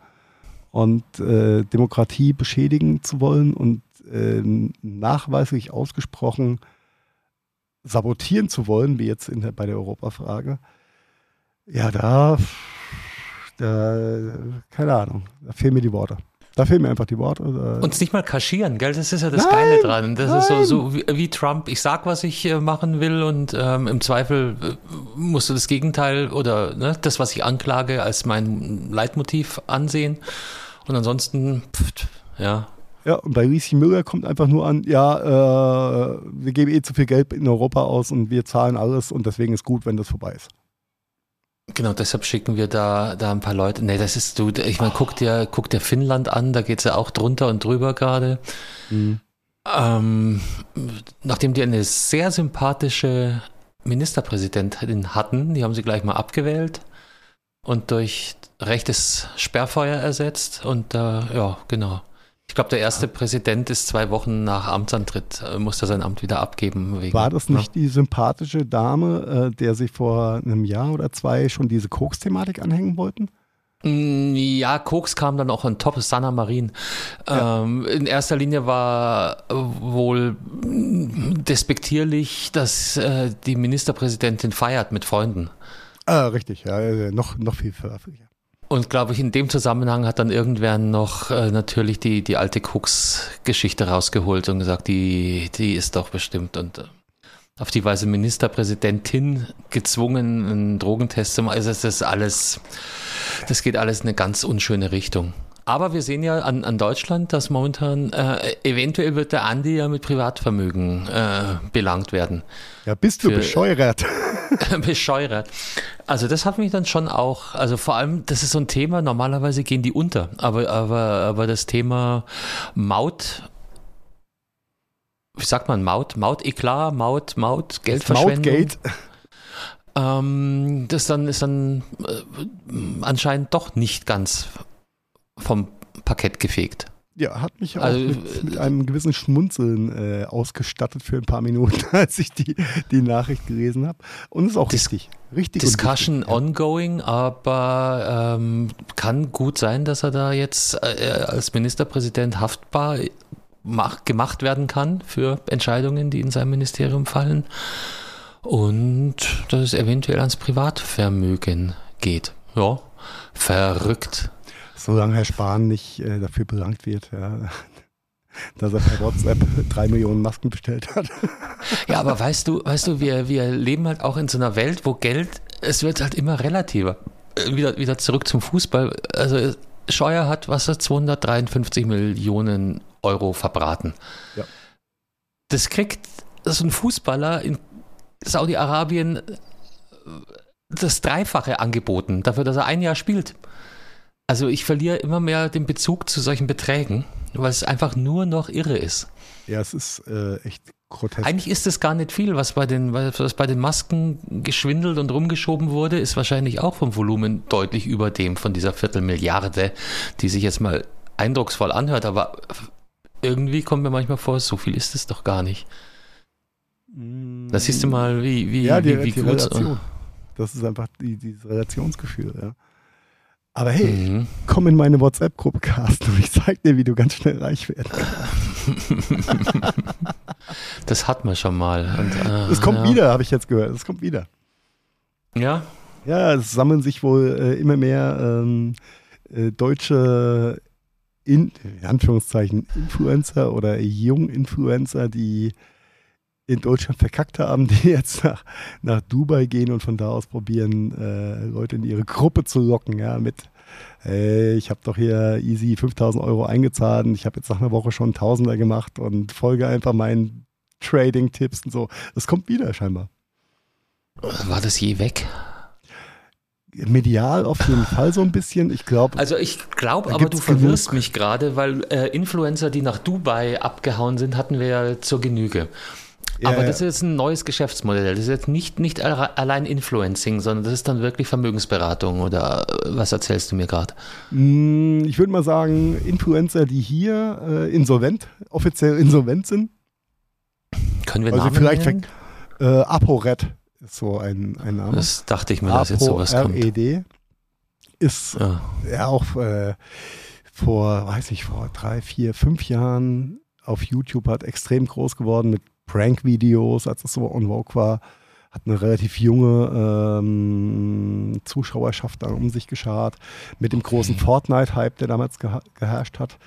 und äh, Demokratie beschädigen zu wollen und äh, nachweislich ausgesprochen sabotieren zu wollen, wie jetzt in der, bei der Europafrage. Ja, da, da, keine Ahnung, da fehlen mir die Worte. Da fehlen mir einfach die Worte. Da, Uns nicht mal kaschieren, gell? Das ist ja das Nein, Geile dran. Das ist so, nein. so wie, wie Trump. Ich sag, was ich äh, machen will und ähm, im Zweifel äh, musst du das Gegenteil oder ne, das, was ich anklage, als mein Leitmotiv ansehen. Und ansonsten, pft, ja. Ja, und bei Rieschen Müller kommt einfach nur an, ja, äh, wir geben eh zu viel Geld in Europa aus und wir zahlen alles und deswegen ist gut, wenn das vorbei ist. Genau, deshalb schicken wir da, da ein paar Leute. Nee, das ist du, ich meine, guck dir, guck dir Finnland an, da geht's ja auch drunter und drüber gerade. Mhm. Ähm, nachdem die eine sehr sympathische Ministerpräsidentin hatten. Die haben sie gleich mal abgewählt und durch rechtes Sperrfeuer ersetzt. Und äh, ja, genau. Ich glaube, der erste Präsident ist zwei Wochen nach Amtsantritt, äh, musste sein Amt wieder abgeben. Wegen, War das nicht ja. die sympathische Dame, äh, der sie vor einem Jahr oder zwei schon diese Koks-Thematik anhängen wollten? Mm, ja, Koks kam dann auch on top, Sanna Marin. Ja. Ähm, in erster Linie war wohl despektierlich, dass äh, die Ministerpräsidentin feiert mit Freunden. Ah, richtig, ja, noch, noch viel veröffentlicht. Und glaube ich, in dem Zusammenhang hat dann irgendwer noch äh, natürlich die, die alte Koks-Geschichte rausgeholt und gesagt, die, die ist doch bestimmt. Und äh, auf die Weise Ministerpräsidentin gezwungen, einen Drogentest zu machen. Also das ist alles, das geht alles in eine ganz unschöne Richtung. Aber wir sehen ja an, an Deutschland, dass momentan äh, eventuell wird der Andi ja mit Privatvermögen äh, belangt werden. Ja, bist du Für, bescheuert. bescheuert. Also das hat mich dann schon auch, also vor allem, das ist so ein Thema, normalerweise gehen die unter, aber, aber, aber das Thema Maut wie sagt man, Maut, Maut-Eklat, Maut, Maut, Geldverschwendung. Mautgate. Ähm, das dann ist dann äh, anscheinend doch nicht ganz vom Parkett gefegt. Ja, hat mich auch also, mit, mit, einem gewissen Schmunzeln äh, ausgestattet für ein paar Minuten, als ich die, die Nachricht gelesen habe. Und ist auch Dis richtig. richtig Discussion richtig, ongoing, aber ähm, kann gut sein, dass er da jetzt äh, als Ministerpräsident haftbar mach, gemacht werden kann für Entscheidungen, die in seinem Ministerium fallen. Und dass es eventuell ans Privatvermögen geht. Ja, verrückt. Solange Herr Spahn nicht äh, dafür belangt wird, ja, dass er per WhatsApp drei Millionen Masken bestellt hat. Ja, aber weißt du, weißt du, wir, wir leben halt auch in so einer Welt, wo Geld, es wird halt immer relativer. Äh, wieder, wieder zurück zum Fußball. Also Scheuer hat, was er, 253 Millionen Euro verbraten. Ja. Das kriegt so ein Fußballer in Saudi-Arabien äh, das Dreifache angeboten, dafür, dass er ein Jahr spielt. Also ich verliere immer mehr den Bezug zu solchen Beträgen, weil es einfach nur noch irre ist. Ja, es ist äh, echt grotesk. Eigentlich ist es gar nicht viel, was bei den, was bei den Masken geschwindelt und rumgeschoben wurde, ist wahrscheinlich auch vom Volumen deutlich über dem von dieser Viertelmilliarde, die sich jetzt mal eindrucksvoll anhört, aber irgendwie kommt mir manchmal vor, so viel ist es doch gar nicht. Mm. Da siehst du mal, wie, wie, ja, die, wie, wie die Relation. Das ist einfach die, dieses Relationsgefühl, ja. Aber hey, mhm. komm in meine WhatsApp-Gruppe, Carsten, und ich zeig dir, wie du ganz schnell reich werden kannst. das hat man schon mal. äh, das kommt ja. wieder, habe ich jetzt gehört. Das kommt wieder. Ja? Ja, es sammeln sich wohl äh, immer mehr ähm, äh, deutsche in, in Anführungszeichen Influencer oder Jung-Influencer, die in Deutschland verkackt haben, die jetzt nach, nach Dubai gehen und von da aus probieren, äh, Leute in ihre Gruppe zu locken, ja, mit, hey, ich habe doch hier easy 5000 Euro eingezahlt und ich habe jetzt nach einer Woche schon Tausender gemacht und folge einfach meinen Trading-Tipps und so. Das kommt wieder scheinbar. War das je weg? medial auf jeden Fall so ein bisschen. Ich glaube. Also ich glaube, aber du verwirrst genug. mich gerade, weil äh, Influencer, die nach Dubai abgehauen sind, hatten wir ja zur Genüge. Ja, aber das ist jetzt ein neues Geschäftsmodell. Das ist jetzt nicht, nicht allein Influencing, sondern das ist dann wirklich Vermögensberatung oder äh, was erzählst du mir gerade? Mm, ich würde mal sagen, Influencer, die hier äh, insolvent, offiziell insolvent sind. Können wir also Namen vielleicht nennen? Äh, ApoRed ist so ein, ein Name. Das dachte ich mir, dass jetzt sowas kommt. RED ist ja, ja auch äh, vor, weiß ich, vor drei, vier, fünf Jahren auf YouTube hat extrem groß geworden mit Prank-Videos, als es so on Vogue war. Hat eine relativ junge ähm, Zuschauerschaft dann um sich geschart. Mit dem großen okay. Fortnite-Hype, der damals geha geherrscht hat,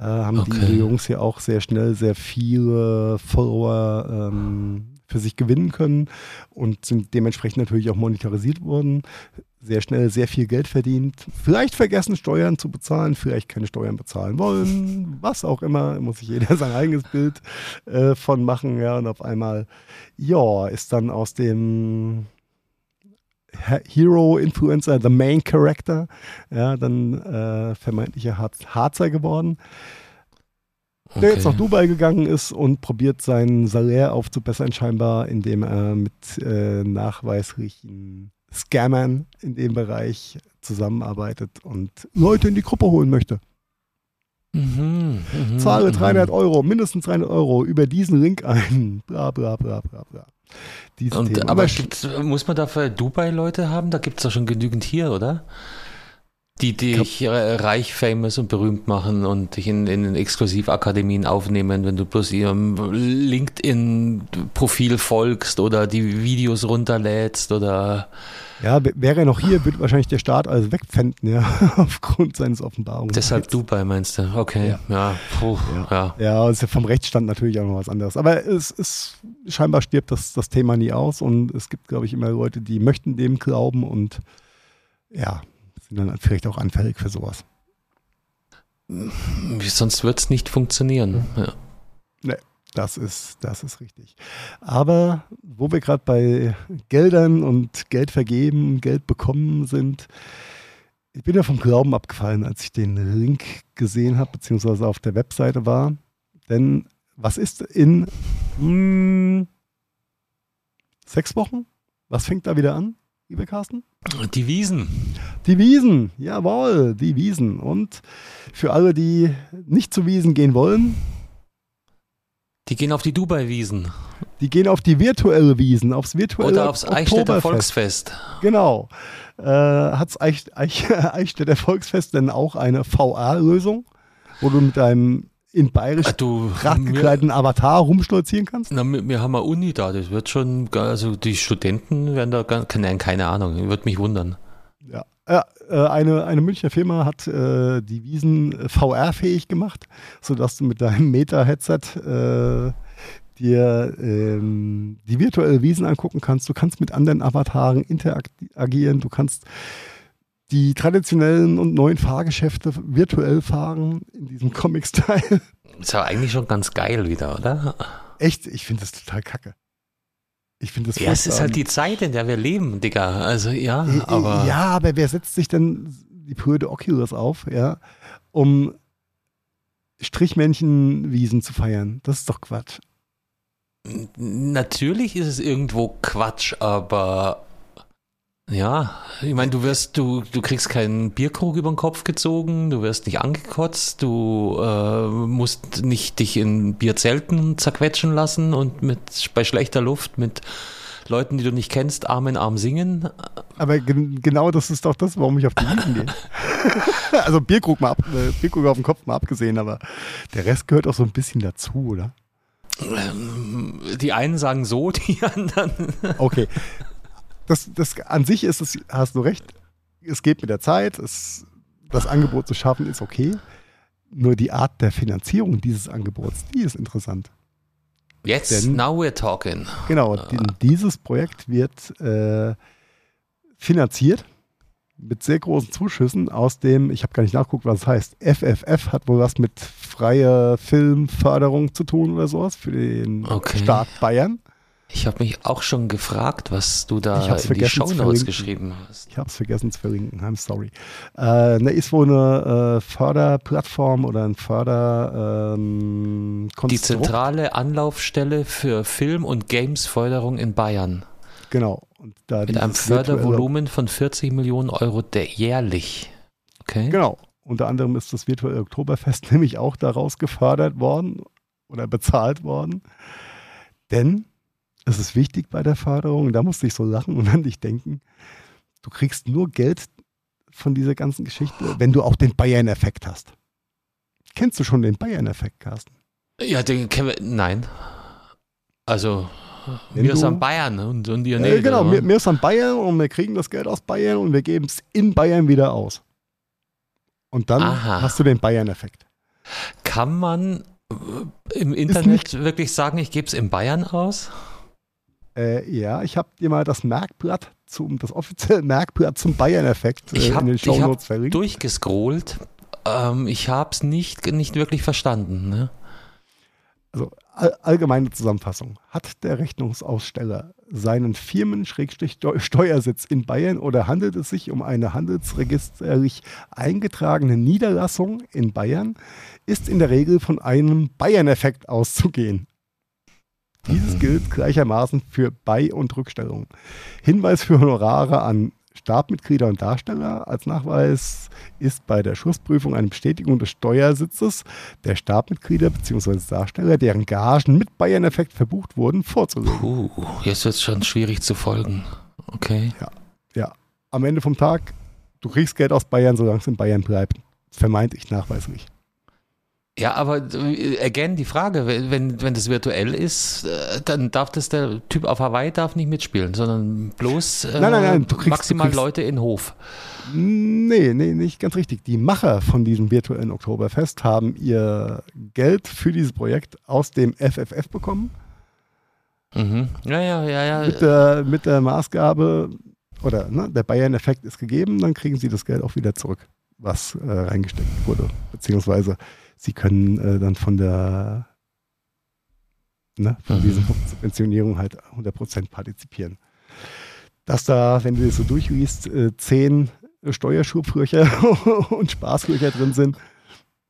äh, haben okay. die Jungs hier auch sehr schnell sehr viele Follower ähm, für sich gewinnen können und sind dementsprechend natürlich auch monetarisiert worden. Sehr schnell sehr viel Geld verdient. Vielleicht vergessen, Steuern zu bezahlen, vielleicht keine Steuern bezahlen wollen, was auch immer. Muss sich jeder sein eigenes Bild äh, von machen. Ja, und auf einmal, ja, ist dann aus dem Hero, Influencer, the Main Character, ja, dann äh, vermeintlicher Harzer geworden. Okay. Der jetzt nach Dubai gegangen ist und probiert sein Salär aufzubessern, scheinbar, indem er mit äh, nachweislichen Scammern in dem Bereich zusammenarbeitet und Leute in die Gruppe holen möchte. Mhm, mh, Zahle 300 mhm. Euro, mindestens 300 Euro über diesen Link ein. Bla bla bla bla bla. Und, aber muss man dafür Dubai-Leute haben? Da gibt es doch schon genügend hier, oder? Die dich reich, famous und berühmt machen und dich in, in Exklusivakademien aufnehmen, wenn du bloß ihrem LinkedIn-Profil folgst oder die Videos runterlädst oder. Ja, wäre er noch hier, wird wahrscheinlich der Staat alles wegpfänden, ja, aufgrund seines Offenbarungen. Deshalb Dubai meinst du? Okay, ja. Ja, puh, ja. ja. ja ist ja vom Rechtsstand natürlich auch noch was anderes. Aber es ist, scheinbar stirbt das, das Thema nie aus und es gibt, glaube ich, immer Leute, die möchten dem glauben und ja, sind dann vielleicht auch anfällig für sowas. Sonst wird es nicht funktionieren. Ja. Nee, das ist, das ist richtig. Aber wo wir gerade bei Geldern und Geld vergeben, Geld bekommen sind, ich bin ja vom Glauben abgefallen, als ich den Link gesehen habe, beziehungsweise auf der Webseite war. Denn was ist in hm, sechs Wochen? Was fängt da wieder an? lieber Carsten? Die Wiesen. Die Wiesen, jawohl, die Wiesen. Und für alle, die nicht zu Wiesen gehen wollen. Die gehen auf die Dubai-Wiesen. Die gehen auf die virtuelle Wiesen, aufs virtuelle Oder aufs Eichstätter Volksfest. Genau. Äh, Hat Eich, Eich, Eichstätter Volksfest denn auch eine VR-Lösung, wo du mit deinem in bayerisch du, prachtgekleideten Avatar rumstolzieren kannst? Na, wir, haben eine Uni da, das wird schon, also die Studenten werden da, keine, keine Ahnung, wird mich wundern. Ja, ja äh, eine, eine Münchner Firma hat äh, die Wiesen VR-fähig gemacht, sodass du mit deinem Meta-Headset äh, dir ähm, die virtuelle Wiesen angucken kannst. Du kannst mit anderen Avataren interagieren, du kannst die traditionellen und neuen Fahrgeschäfte virtuell fahren in diesem Comic-Style. Ist ja eigentlich schon ganz geil wieder, oder? Echt? Ich finde das total kacke. Ich finde das Ja, es ist halt die Zeit, in der wir leben, Digga. Also ja, äh, äh, aber. Ja, aber wer setzt sich denn die Brüde Oculus auf, ja, um Strichmännchenwiesen zu feiern? Das ist doch Quatsch. Natürlich ist es irgendwo Quatsch, aber ja, ich meine, du wirst, du, du kriegst keinen Bierkrug über den Kopf gezogen, du wirst nicht angekotzt, du äh, musst nicht dich in Bierzelten zerquetschen lassen und mit bei schlechter Luft mit Leuten, die du nicht kennst, Arm in Arm singen. Aber gen genau das ist doch das, warum ich auf die Wiesen gehe. also Bierkrug mal ab, äh, Bierkrug auf dem Kopf mal abgesehen, aber der Rest gehört auch so ein bisschen dazu, oder? Ähm, die einen sagen so, die anderen. okay, das, das an sich ist es, hast du recht, es geht mit der Zeit, es, das Angebot zu schaffen ist okay. Nur die Art der Finanzierung dieses Angebots, die ist interessant. Jetzt, Denn, now we're talking. Genau, uh. dieses Projekt wird äh, finanziert mit sehr großen Zuschüssen aus dem, ich habe gar nicht nachgeguckt, was es heißt, FFF hat wohl was mit freier Filmförderung zu tun oder sowas für den okay. Staat Bayern. Ich habe mich auch schon gefragt, was du da in die Shownotes geschrieben hast. Ich habe es vergessen zu verlinken, I'm sorry. Äh, ne, ist wohl eine äh, Förderplattform oder ein Förder ähm, Die zentrale Anlaufstelle für Film- und Games-Förderung in Bayern. Genau. Mit einem Fördervolumen von 40 Millionen Euro jährlich. Okay. Genau. Unter anderem ist das virtuelle Oktoberfest nämlich auch daraus gefördert worden oder bezahlt worden. Denn es ist wichtig bei der Förderung, da musste ich so lachen und an dich denken, du kriegst nur Geld von dieser ganzen Geschichte, wenn du auch den Bayern-Effekt hast. Kennst du schon den Bayern-Effekt, Carsten? Ja, den kennen wir, nein. Also, wenn wir sind Bayern und, und ihr nicht. Äh, genau, wir, wir sind Bayern und wir kriegen das Geld aus Bayern und wir geben es in Bayern wieder aus. Und dann Aha. hast du den Bayern-Effekt. Kann man äh, im Internet wirklich sagen, ich gebe es in Bayern aus? Äh, ja, ich habe dir mal das Merkblatt zum, das offizielle Merkblatt zum Bayern-Effekt äh, in den Shownotes verlinkt. durchgescrollt. Ähm, ich habe es nicht, nicht wirklich verstanden. Ne? Also allgemeine Zusammenfassung. Hat der Rechnungsaussteller seinen Firmen-Steuersitz in Bayern oder handelt es sich um eine handelsregisterlich eingetragene Niederlassung in Bayern, ist in der Regel von einem Bayern-Effekt auszugehen. Dieses gilt gleichermaßen für Bei- und Rückstellungen. Hinweis für Honorare an Stabmitglieder und Darsteller. Als Nachweis ist bei der Schussprüfung eine Bestätigung des Steuersitzes der Stabmitglieder bzw. Darsteller, deren Gagen mit Bayern-Effekt verbucht wurden, vorzulegen. Puh, jetzt wird es schon schwierig zu folgen. Okay. Ja, ja. Am Ende vom Tag, du kriegst Geld aus Bayern, solange es in Bayern bleibt. Vermeintlich nachweislich. Ja, aber äh, again die Frage, wenn, wenn das virtuell ist, äh, dann darf das der Typ auf Hawaii darf nicht mitspielen, sondern bloß äh, nein, nein, nein, kriegst, maximal Leute in Hof. Nee, nee, nicht ganz richtig. Die Macher von diesem virtuellen Oktoberfest haben ihr Geld für dieses Projekt aus dem FFF bekommen. Mhm. Ja, ja, ja, ja. Mit der, mit der Maßgabe, oder ne, der Bayern-Effekt ist gegeben, dann kriegen sie das Geld auch wieder zurück, was äh, reingesteckt wurde. Beziehungsweise sie können äh, dann von der ne, von mhm. dieser Subventionierung halt 100% partizipieren. Dass da, wenn du das so durchliest, äh, zehn Steuerschubfrücher und Spaßfrücher drin sind.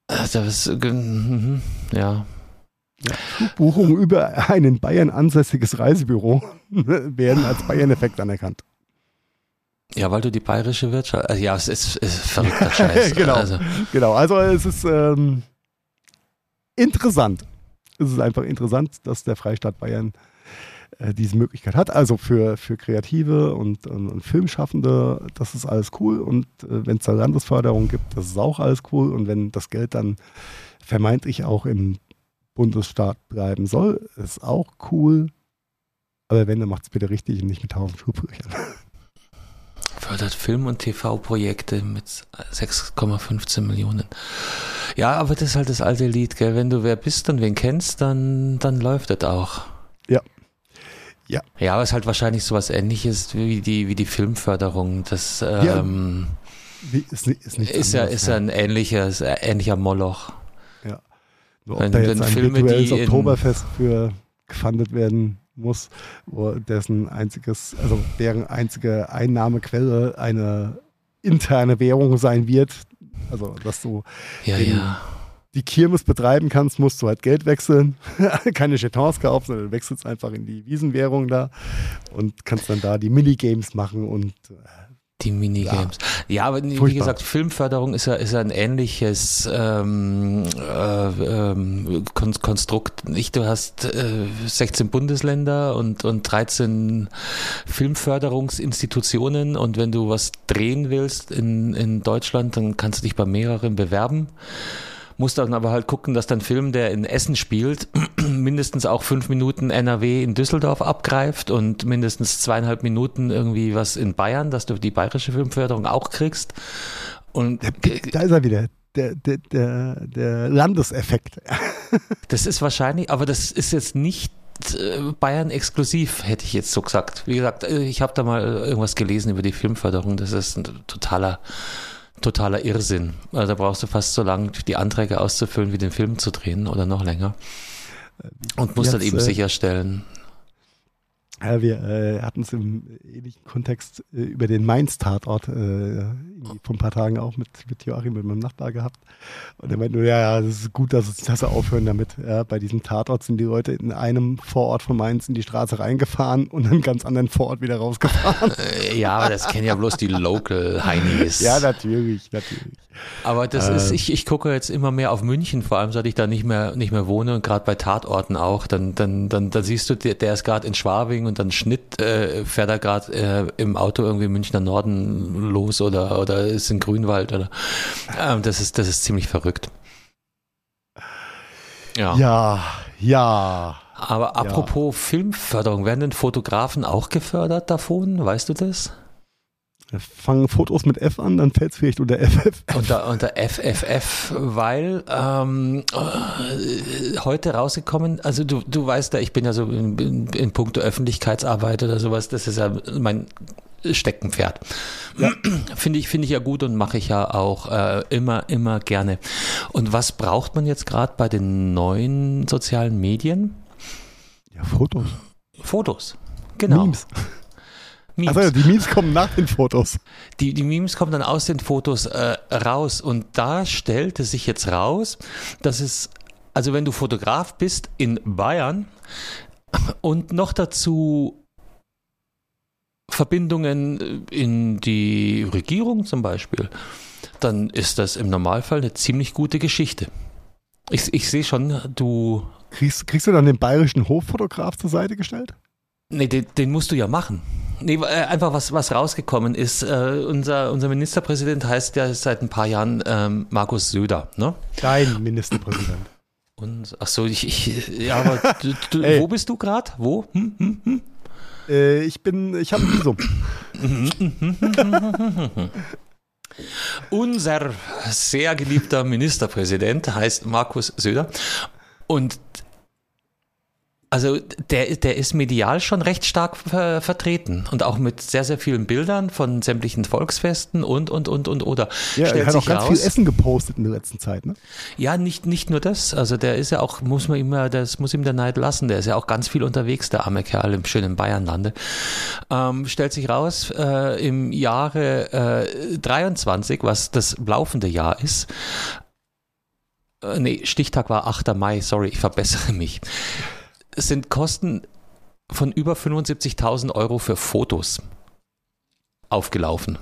Das ist, äh, mhm, ja. ja. Flugbuchungen über ein in Bayern ansässiges Reisebüro werden als Bayern-Effekt anerkannt. Ja, weil du die bayerische Wirtschaft. Also ja, es ist, ist verrückter Scheiß. genau, also. genau. Also es ist ähm, interessant. Es ist einfach interessant, dass der Freistaat Bayern äh, diese Möglichkeit hat. Also für, für Kreative und, und, und Filmschaffende, das ist alles cool. Und äh, wenn es da Landesförderung gibt, das ist auch alles cool. Und wenn das Geld dann vermeintlich auch im Bundesstaat bleiben soll, ist auch cool. Aber wenn, dann macht es bitte richtig und nicht mit tausend Schubbrüchern. Fördert Film- und TV-Projekte mit 6,15 Millionen. Ja, aber das ist halt das alte Lied, gell? Wenn du wer bist und wen kennst, dann, dann läuft das auch. Ja. Ja. Ja, aber es ist halt wahrscheinlich sowas ähnliches wie die, wie die Filmförderung. Das ähm, ja, ist, ist, ist ja, ist ja ein ähnlicher, ist ein ähnlicher Moloch. Ja. Nur ob wenn, da jetzt ein Filme, virtuelles Oktoberfest für gefundet werden muss, wo dessen einziges, also deren einzige Einnahmequelle eine interne Währung sein wird. Also, dass du ja, den, ja. die Kirmes betreiben kannst, musst du halt Geld wechseln. Keine Jetons kaufen, sondern wechselst einfach in die Wiesenwährung da und kannst dann da die Minigames machen und äh, die Minigames. Ja, ja aber Furchtbar. wie gesagt, Filmförderung ist ja, ist ja ein ähnliches ähm, äh, ähm, Konstrukt. Nicht, du hast äh, 16 Bundesländer und, und 13 Filmförderungsinstitutionen und wenn du was drehen willst in, in Deutschland, dann kannst du dich bei mehreren bewerben muss dann aber halt gucken, dass dein Film, der in Essen spielt, mindestens auch fünf Minuten NRW in Düsseldorf abgreift und mindestens zweieinhalb Minuten irgendwie was in Bayern, dass du die bayerische Filmförderung auch kriegst. Und da ist er wieder. Der, der, der, der Landeseffekt. das ist wahrscheinlich, aber das ist jetzt nicht äh, Bayern exklusiv, hätte ich jetzt so gesagt. Wie gesagt, äh, ich habe da mal irgendwas gelesen über die Filmförderung. Das ist ein totaler totaler Irrsinn. Also da brauchst du fast so lange, die Anträge auszufüllen, wie den Film zu drehen oder noch länger. Und musst dann eben äh, sicherstellen, ja, wir äh, hatten es im ähnlichen Kontext äh, über den Mainz-Tatort äh, vor ein paar Tagen auch mit, mit Joachim, mit meinem Nachbar gehabt. Und er meinte nur, ja, ja, das ist gut, dass, es, dass wir aufhören damit. Ja, bei diesem Tatort sind die Leute in einem Vorort von Mainz in die Straße reingefahren und in einem ganz anderen Vorort wieder rausgefahren. Ja, aber das kennen ja bloß die Local-Heinis. Ja, natürlich, natürlich. Aber das ist, ich, ich gucke jetzt immer mehr auf München, vor allem seit ich da nicht mehr, nicht mehr wohne und gerade bei Tatorten auch. Dann, dann, dann, dann siehst du, der, der ist gerade in Schwabing und dann Schnitt äh, fährt er gerade äh, im Auto irgendwie Münchner Norden los oder, oder ist in Grünwald oder ähm, das ist, das ist ziemlich verrückt. Ja. Ja, ja. Aber apropos ja. Filmförderung, werden denn Fotografen auch gefördert davon? Weißt du das? Fangen Fotos mit F an, dann fällt es vielleicht unter FFF. Unter, unter FFF, weil ähm, äh, heute rausgekommen, also du, du weißt ja, ich bin ja so in, in, in puncto Öffentlichkeitsarbeit oder sowas, das ist ja mein Steckenpferd. Ja. Finde ich, finde ich ja gut und mache ich ja auch äh, immer, immer gerne. Und was braucht man jetzt gerade bei den neuen sozialen Medien? Ja, Fotos. Fotos. Genau. Memes. Memes. Also die Memes kommen nach den Fotos. Die, die Memes kommen dann aus den Fotos äh, raus. Und da stellte sich jetzt raus, dass es, also wenn du Fotograf bist in Bayern und noch dazu Verbindungen in die Regierung zum Beispiel, dann ist das im Normalfall eine ziemlich gute Geschichte. Ich, ich sehe schon, du. Kriegst, kriegst du dann den bayerischen Hoffotograf zur Seite gestellt? Nee, den, den musst du ja machen. Nee, äh, einfach was, was rausgekommen ist. Äh, unser, unser Ministerpräsident heißt ja seit ein paar Jahren ähm, Markus Söder, ne? Dein Ministerpräsident. Und, ach so, ich, ich ja, aber du, du, wo bist du gerade? Wo? Hm, hm, hm? Äh, ich bin, ich habe ein Visum. Unser sehr geliebter Ministerpräsident heißt Markus Söder und also der, der ist medial schon recht stark ver vertreten und auch mit sehr, sehr vielen Bildern von sämtlichen Volksfesten und, und, und, und, oder. Ja, er hat auch ganz raus, viel Essen gepostet in der letzten Zeit, ne? Ja, nicht, nicht nur das. Also der ist ja auch, muss man immer, das muss ihm der Neid lassen. Der ist ja auch ganz viel unterwegs, der arme Kerl im schönen Bayernlande. Ähm, stellt sich raus, äh, im Jahre äh, 23, was das laufende Jahr ist, äh, nee, Stichtag war 8. Mai, sorry, ich verbessere mich sind Kosten von über 75.000 Euro für Fotos aufgelaufen.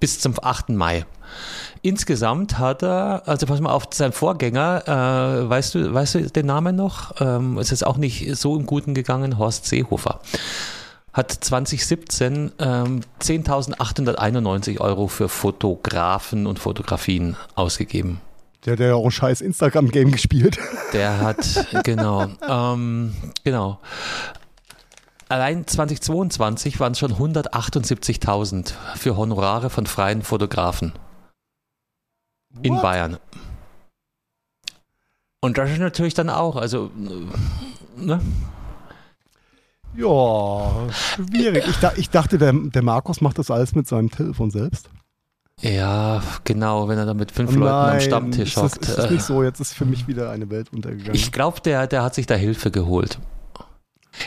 Bis zum 8. Mai. Insgesamt hat er, also pass mal auf, sein Vorgänger, äh, weißt, du, weißt du den Namen noch? Ähm, es ist auch nicht so im Guten gegangen, Horst Seehofer. Hat 2017 ähm, 10.891 Euro für Fotografen und Fotografien ausgegeben. Der hat ja auch ein scheiß Instagram-Game gespielt. Der hat, genau, ähm, genau. Allein 2022 waren es schon 178.000 für Honorare von freien Fotografen What? in Bayern. Und das ist natürlich dann auch, also, ne? Ja, schwierig. Ich, ich dachte, der, der Markus macht das alles mit seinem Telefon selbst. Ja, genau, wenn er da mit fünf Nein, Leuten am Stammtisch hockt. Ist, ist nicht so, jetzt ist für mich wieder eine Welt untergegangen. Ich glaube, der, der hat sich da Hilfe geholt.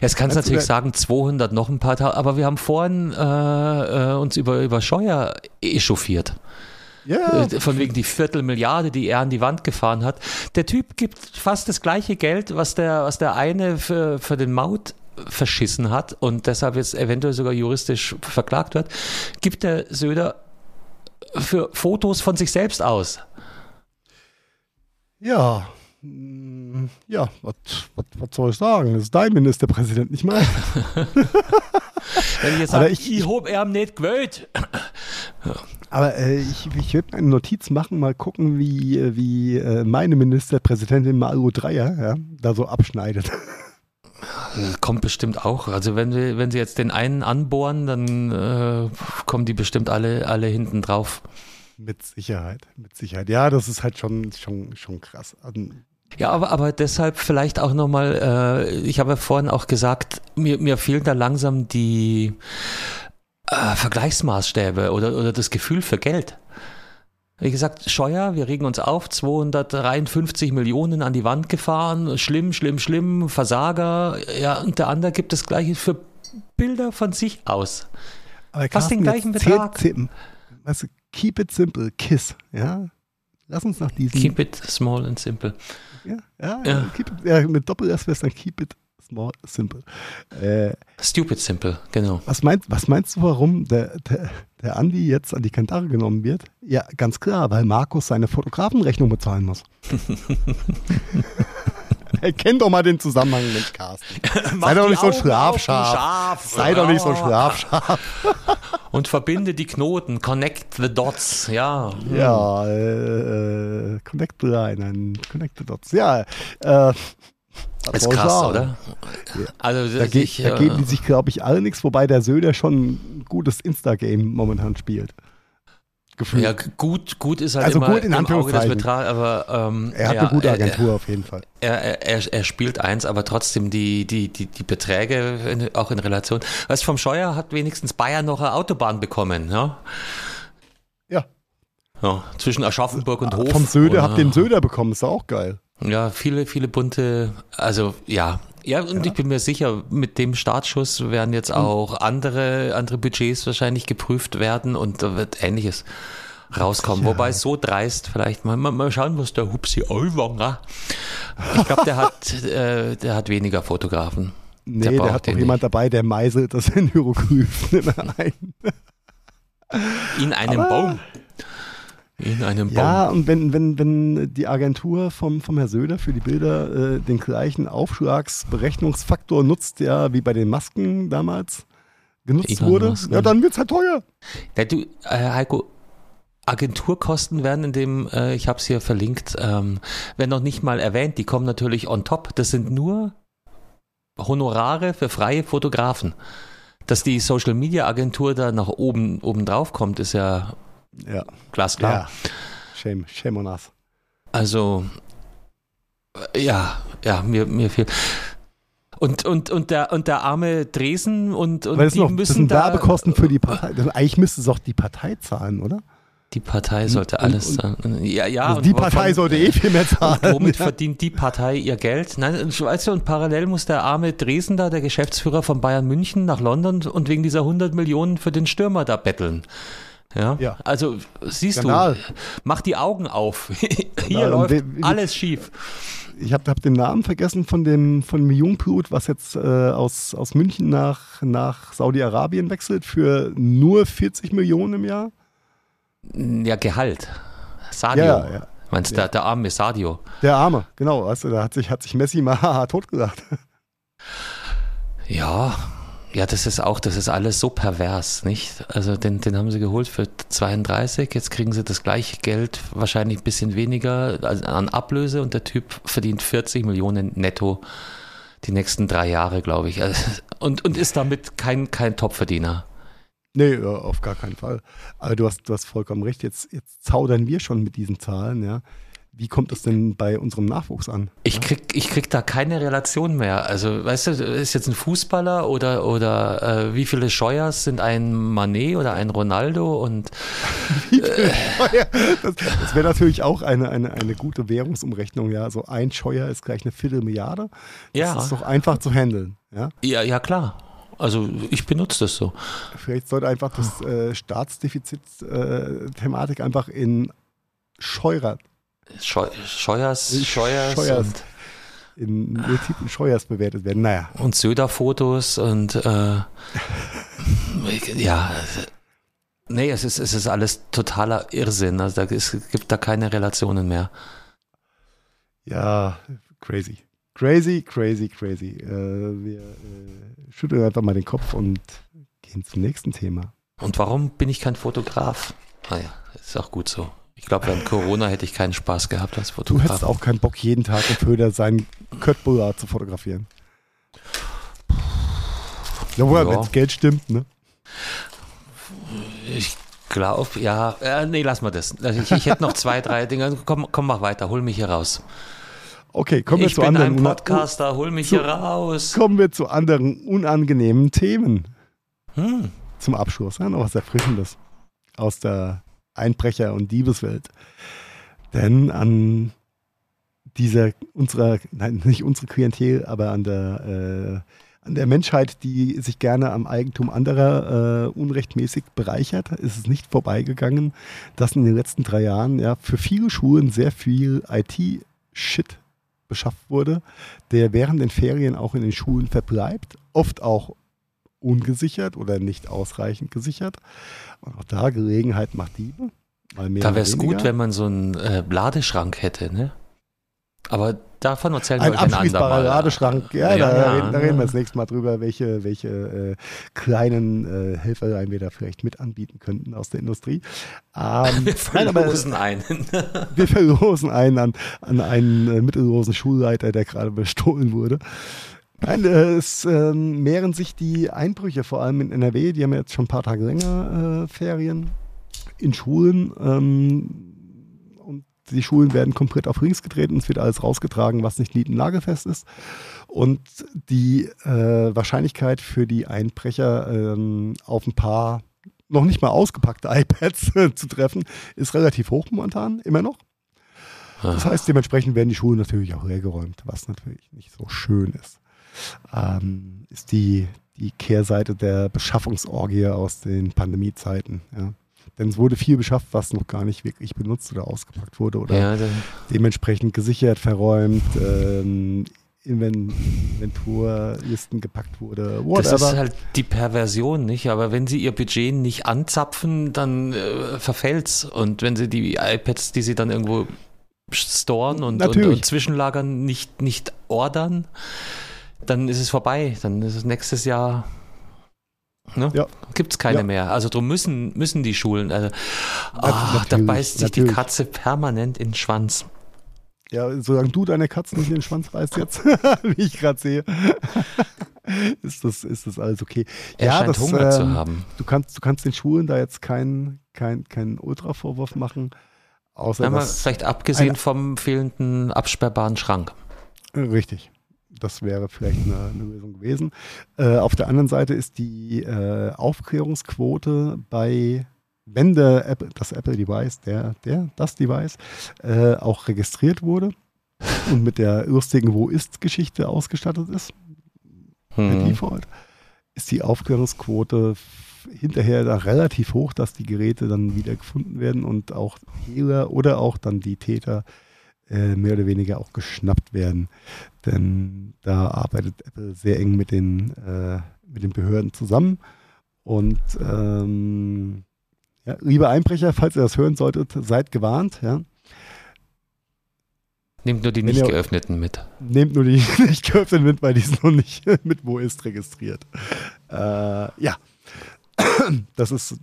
Jetzt kannst du natürlich sagen, 200 noch ein paar Tage, aber wir haben vorhin äh, äh, uns über, über Scheuer echauffiert. Ja. Äh, von wegen die Viertelmilliarde, die er an die Wand gefahren hat. Der Typ gibt fast das gleiche Geld, was der, was der eine für, für den Maut verschissen hat und deshalb jetzt eventuell sogar juristisch verklagt wird, gibt der Söder für Fotos von sich selbst aus? Ja, mm, ja, was soll ich sagen? Das ist dein Ministerpräsident, nicht mein. Wenn ich jetzt sage, ich, ich hab er nicht gewählt. Aber äh, ich, ich würde eine Notiz machen, mal gucken, wie, wie äh, meine Ministerpräsidentin Mario Dreier ja, da so abschneidet. Kommt bestimmt auch. Also wenn sie, wenn sie jetzt den einen anbohren, dann äh, kommen die bestimmt alle, alle hinten drauf. Mit Sicherheit, mit Sicherheit. Ja, das ist halt schon, schon, schon krass. Also, ja, aber, aber deshalb vielleicht auch nochmal, äh, ich habe ja vorhin auch gesagt, mir, mir fehlen da langsam die äh, Vergleichsmaßstäbe oder, oder das Gefühl für Geld. Wie gesagt, Scheuer, wir regen uns auf, 253 Millionen an die Wand gefahren, schlimm, schlimm, schlimm, Versager, ja, und der andere gibt das gleiche für Bilder von sich aus. Aber Fast den gleichen Betrag. Zähl, weißt du, keep it simple, kiss, ja? Lass uns nach diesem. Keep it small and simple. Ja, ja, ja. It, ja mit Doppel-S wäre es dann keep it small, simple. Äh, Stupid simple, genau. Was meinst, was meinst du, warum der, der, der Andi jetzt an die Kantare genommen wird? Ja, ganz klar, weil Markus seine Fotografenrechnung bezahlen muss. Erkennt doch mal den Zusammenhang, Mensch, Carsten. Sei doch nicht so schlafscharf. Sei doch nicht so schlafscharf. Und verbinde die Knoten, connect the dots, ja. Ja, äh, connect the line, connect the dots. Ja, äh, das ist krass, sagen. oder? Also, da, ge ich, da geben die sich, glaube ich, alle nichts, wobei der Söder schon ein gutes Insta-Game momentan spielt. Gefühlt. Ja, gut, gut ist halt Also immer gut in im Auge des. Betrachters, aber ähm, er hat ja, eine gute er- Agentur auf jeden Fall. Er, er, er, er spielt eins, aber trotzdem die, die, die, die Beträge in, auch in Relation. Weißt vom Scheuer hat wenigstens Bayern noch eine Autobahn bekommen, ja? Ja. ja zwischen Aschaffenburg und Hof. Vom Söder, Und, habt den Söder bekommen, ist auch geil. Ja, viele, viele bunte, also ja. Ja, und ich bin mir sicher, mit dem Startschuss werden jetzt auch andere, andere Budgets wahrscheinlich geprüft werden und da wird Ähnliches rauskommen. Ja. Wobei so dreist vielleicht mal, mal, mal schauen, was der Hupsi Olwanger. Ich glaube, der hat, äh, der hat weniger Fotografen. Nee, Der der, hat doch jemand dabei, der meißelt das in Hieroglyphen ein. In einem Aber- Baum. In einem Baum. Ja, und wenn, wenn, wenn die Agentur vom, vom Herr Söder für die Bilder äh, den gleichen Aufschlagsberechnungsfaktor nutzt, ja, wie bei den Masken damals genutzt Elon wurde, Musk, ja, ne? dann wird's halt teuer. Ja, du, äh, Heiko, Agenturkosten werden in dem, äh, ich habe es hier verlinkt, ähm, werden noch nicht mal erwähnt, die kommen natürlich on top. Das sind nur Honorare für freie Fotografen. Dass die Social Media Agentur da nach oben, oben drauf kommt, ist ja Ja, glasklar. ja. Shame, shame on us. Also, ja, ja, mir, mir fehlt. Und, und, und, der, und der arme Dresen und, und Weil das, die noch, müssen das sind da, Werbekosten für die Partei. Eigentlich müsste es auch die Partei zahlen, oder? Die Partei sollte Und- alles sagen. Ja, ja. also die Partei sollte eh viel mehr zahlen. Womit ja. verdient die Partei ihr Geld? Nein, weißt du, und parallel muss der arme Dresen da, der Geschäftsführer von Bayern München, nach London und wegen dieser 100 Millionen für den Stürmer da betteln. Ja, Ja. also siehst Skandal. du, mach die Augen auf. Hier und läuft alles schief. Ich habe hab den Namen vergessen von dem, von Jungblut, was jetzt äh, aus, aus München nach, nach Saudi-Arabien wechselt für nur 40 Millionen im Jahr. Ja, Gehalt. Sadio. Ja, ja. Meinst du, der, der arme Sadio? Der Arme, genau. Du, da hat sich, hat sich Messi mal haha, totgelacht. Ja, ja, das ist auch, das ist alles so pervers, nicht? Also den, den haben sie geholt für 32, jetzt kriegen sie das gleiche Geld, wahrscheinlich ein bisschen weniger an Ablöse und der Typ verdient 40 Millionen netto die nächsten drei Jahre, glaube ich. Also, Und, und ist damit kein, kein Topverdiener. Nee, auf gar keinen Fall. Aber du hast, du hast vollkommen recht. Jetzt, jetzt zaudern wir schon mit diesen Zahlen, ja. Wie kommt das denn bei unserem Nachwuchs an? Ich krieg, ich krieg da keine Relation mehr. Also, weißt du, ist jetzt ein Fußballer oder, oder äh, wie viele Scheuers sind ein Manet oder ein Ronaldo und das das wäre natürlich auch eine, eine, eine gute Währungsumrechnung, ja. So ein Scheuer ist gleich eine Viertelmilliarde. Das ja, ist doch einfach zu handeln, ja. ja, ja klar. Also ich benutze das so. Vielleicht sollte einfach das äh, Staatsdefizit-Thematik einfach in Scheurer, Scheu Scheuers, Scheuers, Scheuers. in Notizen Scheuers bewertet werden. Naja, und Söder-Fotos und äh, ja, nee, es ist, es ist alles totaler Irrsinn. Also da, es gibt da keine Relationen mehr. ja, crazy. Crazy, crazy, crazy. Äh, wir äh, schütteln einfach mal den Kopf und gehen zum nächsten Thema. Und warum bin ich kein Fotograf? Naja, ist auch gut so. Ich glaube, während Corona hätte ich keinen Spaß gehabt als Du Fotograf. hättest auch keinen Bock, jeden Tag im Föder seinen Kurt Bullard zu fotografieren. Ja, Ja. wenn das Geld stimmt, ne? Ich glaube, ja, äh, nee, lass mal das. Also Ich, ich hätte noch zwei, drei Dinge. Komm, komm, mach weiter, hol mich hier raus. Okay, kommen wir ich zu bin anderen ein una- Podcaster, hol mich zu- hier raus. kommen wir zu anderen unangenehmen Themen. Hm. Zum Abschluss, ja, noch was Erfrischendes aus der Einbrecher- und Diebeswelt. Denn an dieser, unserer, nein, nicht unsere Klientel, aber an der, äh, an der Menschheit, die sich gerne am Eigentum anderer äh, unrechtmäßig bereichert, ist es nicht vorbeigegangen, dass in den letzten drei Jahren ja für viele Schulen sehr viel IT-Shit beschafft wurde, der während den Ferien auch in den Schulen verbleibt, oft auch ungesichert oder nicht ausreichend gesichert. Und auch da Gelegenheit macht Diebe. Da wäre es gut, wenn man so einen äh, Ladeschrank hätte, ne? Aber davon erzählen wir Ein euch ein andermal. Ladeschrank, ja, Ja, da, ja. reden, da reden wir das nächste Mal drüber, welche, welche äh, kleinen äh, Helferlein wir da vielleicht mit anbieten könnten aus der Industrie. Ähm, Wir nein, aber verlosen einen. wir verlosen einen an, an einen äh, mittellosen Schulleiter, der gerade bestohlen wurde. Nein, äh, es ähm, mehren sich die Einbrüche, vor allem in NRW, die haben jetzt schon ein paar Tage länger äh, Ferien. in Schulen ähm, und die Schulen werden komplett auf links gedreht und es wird alles rausgetragen, was nicht nagelfest ist. Und die äh, Wahrscheinlichkeit für die Einbrecher ähm, auf ein paar noch nicht mal ausgepackte iPads zu treffen, ist relativ hoch momentan, immer noch. Das heißt, dementsprechend werden die Schulen natürlich auch leergeräumt, was natürlich nicht so schön ist. Ähm, ist die, die Kehrseite der Beschaffungsorgie aus den Pandemiezeiten. Ja. Denn es wurde viel beschafft, was noch gar nicht wirklich benutzt oder ausgepackt wurde oder Ja, dementsprechend gesichert, verräumt, ähm, Inven- Inventurlisten gepackt wurde, das ist whatever. halt die Perversion, nicht? Aber wenn sie ihr Budget nicht anzapfen, dann äh, verfällt's. Und wenn sie die iPads, die sie dann irgendwo storen und, und, und zwischenlagern, nicht, nicht ordern, dann ist es vorbei. Dann ist es nächstes Jahr. Ne? Ja. Gibt es keine Ja. mehr. Also drum müssen, müssen die Schulen. Also, ah, da beißt sich die natürlich. Katze permanent in den Schwanz. Ja, solange du deine Katzen nicht in den Schwanz beißt jetzt, wie ich gerade sehe, ist das, ist das alles okay. Er ja, scheint das, Hunger zu ähm, haben. Du kannst, du kannst den Schulen da jetzt keinen kein, kein Ultra-Vorwurf machen, außer Einmal vielleicht abgesehen vom fehlenden absperrbaren Schrank. richtig, das wäre vielleicht eine, eine Lösung gewesen. Äh, auf der anderen Seite ist die äh, Aufklärungsquote bei, wenn der Apple, das Apple-Device, der, der, das Device, äh, auch registriert wurde und mit der lustigen Wo ist-Geschichte ausgestattet ist, Hm. Default, ist die Aufklärungsquote hinterher da relativ hoch, dass die Geräte dann wieder gefunden werden und auch Hehler oder auch dann die Täter äh, mehr oder weniger auch geschnappt werden. Denn da arbeitet Apple sehr eng mit den, äh, mit den Behörden zusammen. Und ähm, ja, liebe Einbrecher, falls ihr das hören solltet, seid gewarnt. Ja. Nehmt nur die nicht ihr- geöffneten mit. Nehmt nur die nicht geöffneten mit, weil die sind noch nicht mit Wo ist registriert. Äh, ja, das ist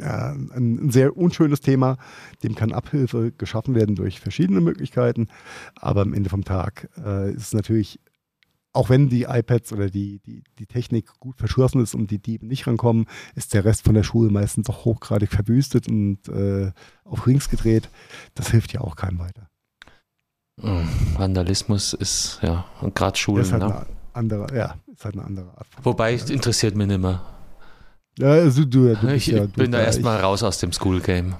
ein, ein sehr unschönes Thema. Dem kann Abhilfe geschaffen werden durch verschiedene Möglichkeiten. Aber am Ende vom Tag äh, ist es natürlich, auch wenn die iPads oder die, die, die Technik gut verschlossen ist und die Diebe nicht rankommen, ist der Rest von der Schule meistens auch hochgradig verwüstet und äh, auf links gedreht. Das hilft ja auch keinem weiter. Hm, Vandalismus ist, ja, und gerade Schulen, ist halt ne? eine andere, ja, ist halt eine andere Art. von- Wobei, es interessiert mich nicht mehr. Ja, also du, du Ich ja, bin du, da erstmal raus aus dem School Game.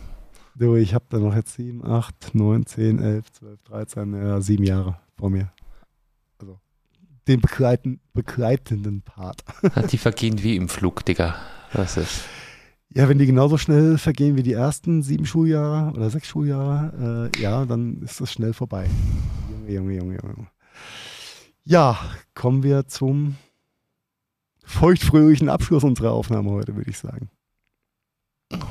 Ich, du, ich habe da noch jetzt 7, 8, 9, 10, 11, 12, 13, ja, sieben Jahre vor mir. Also den begleiten, begleitenden Part. Die vergehen wie im Flug, Digga. Das ist. Ja, wenn die genauso schnell vergehen wie die ersten sieben Schuljahre oder sechs Schuljahre, äh, ja, dann ist das schnell vorbei. Junge, Junge, Junge, Junge. Ja, kommen wir zum feuchtfröhlichen Abschluss unserer Aufnahme heute, würde ich sagen.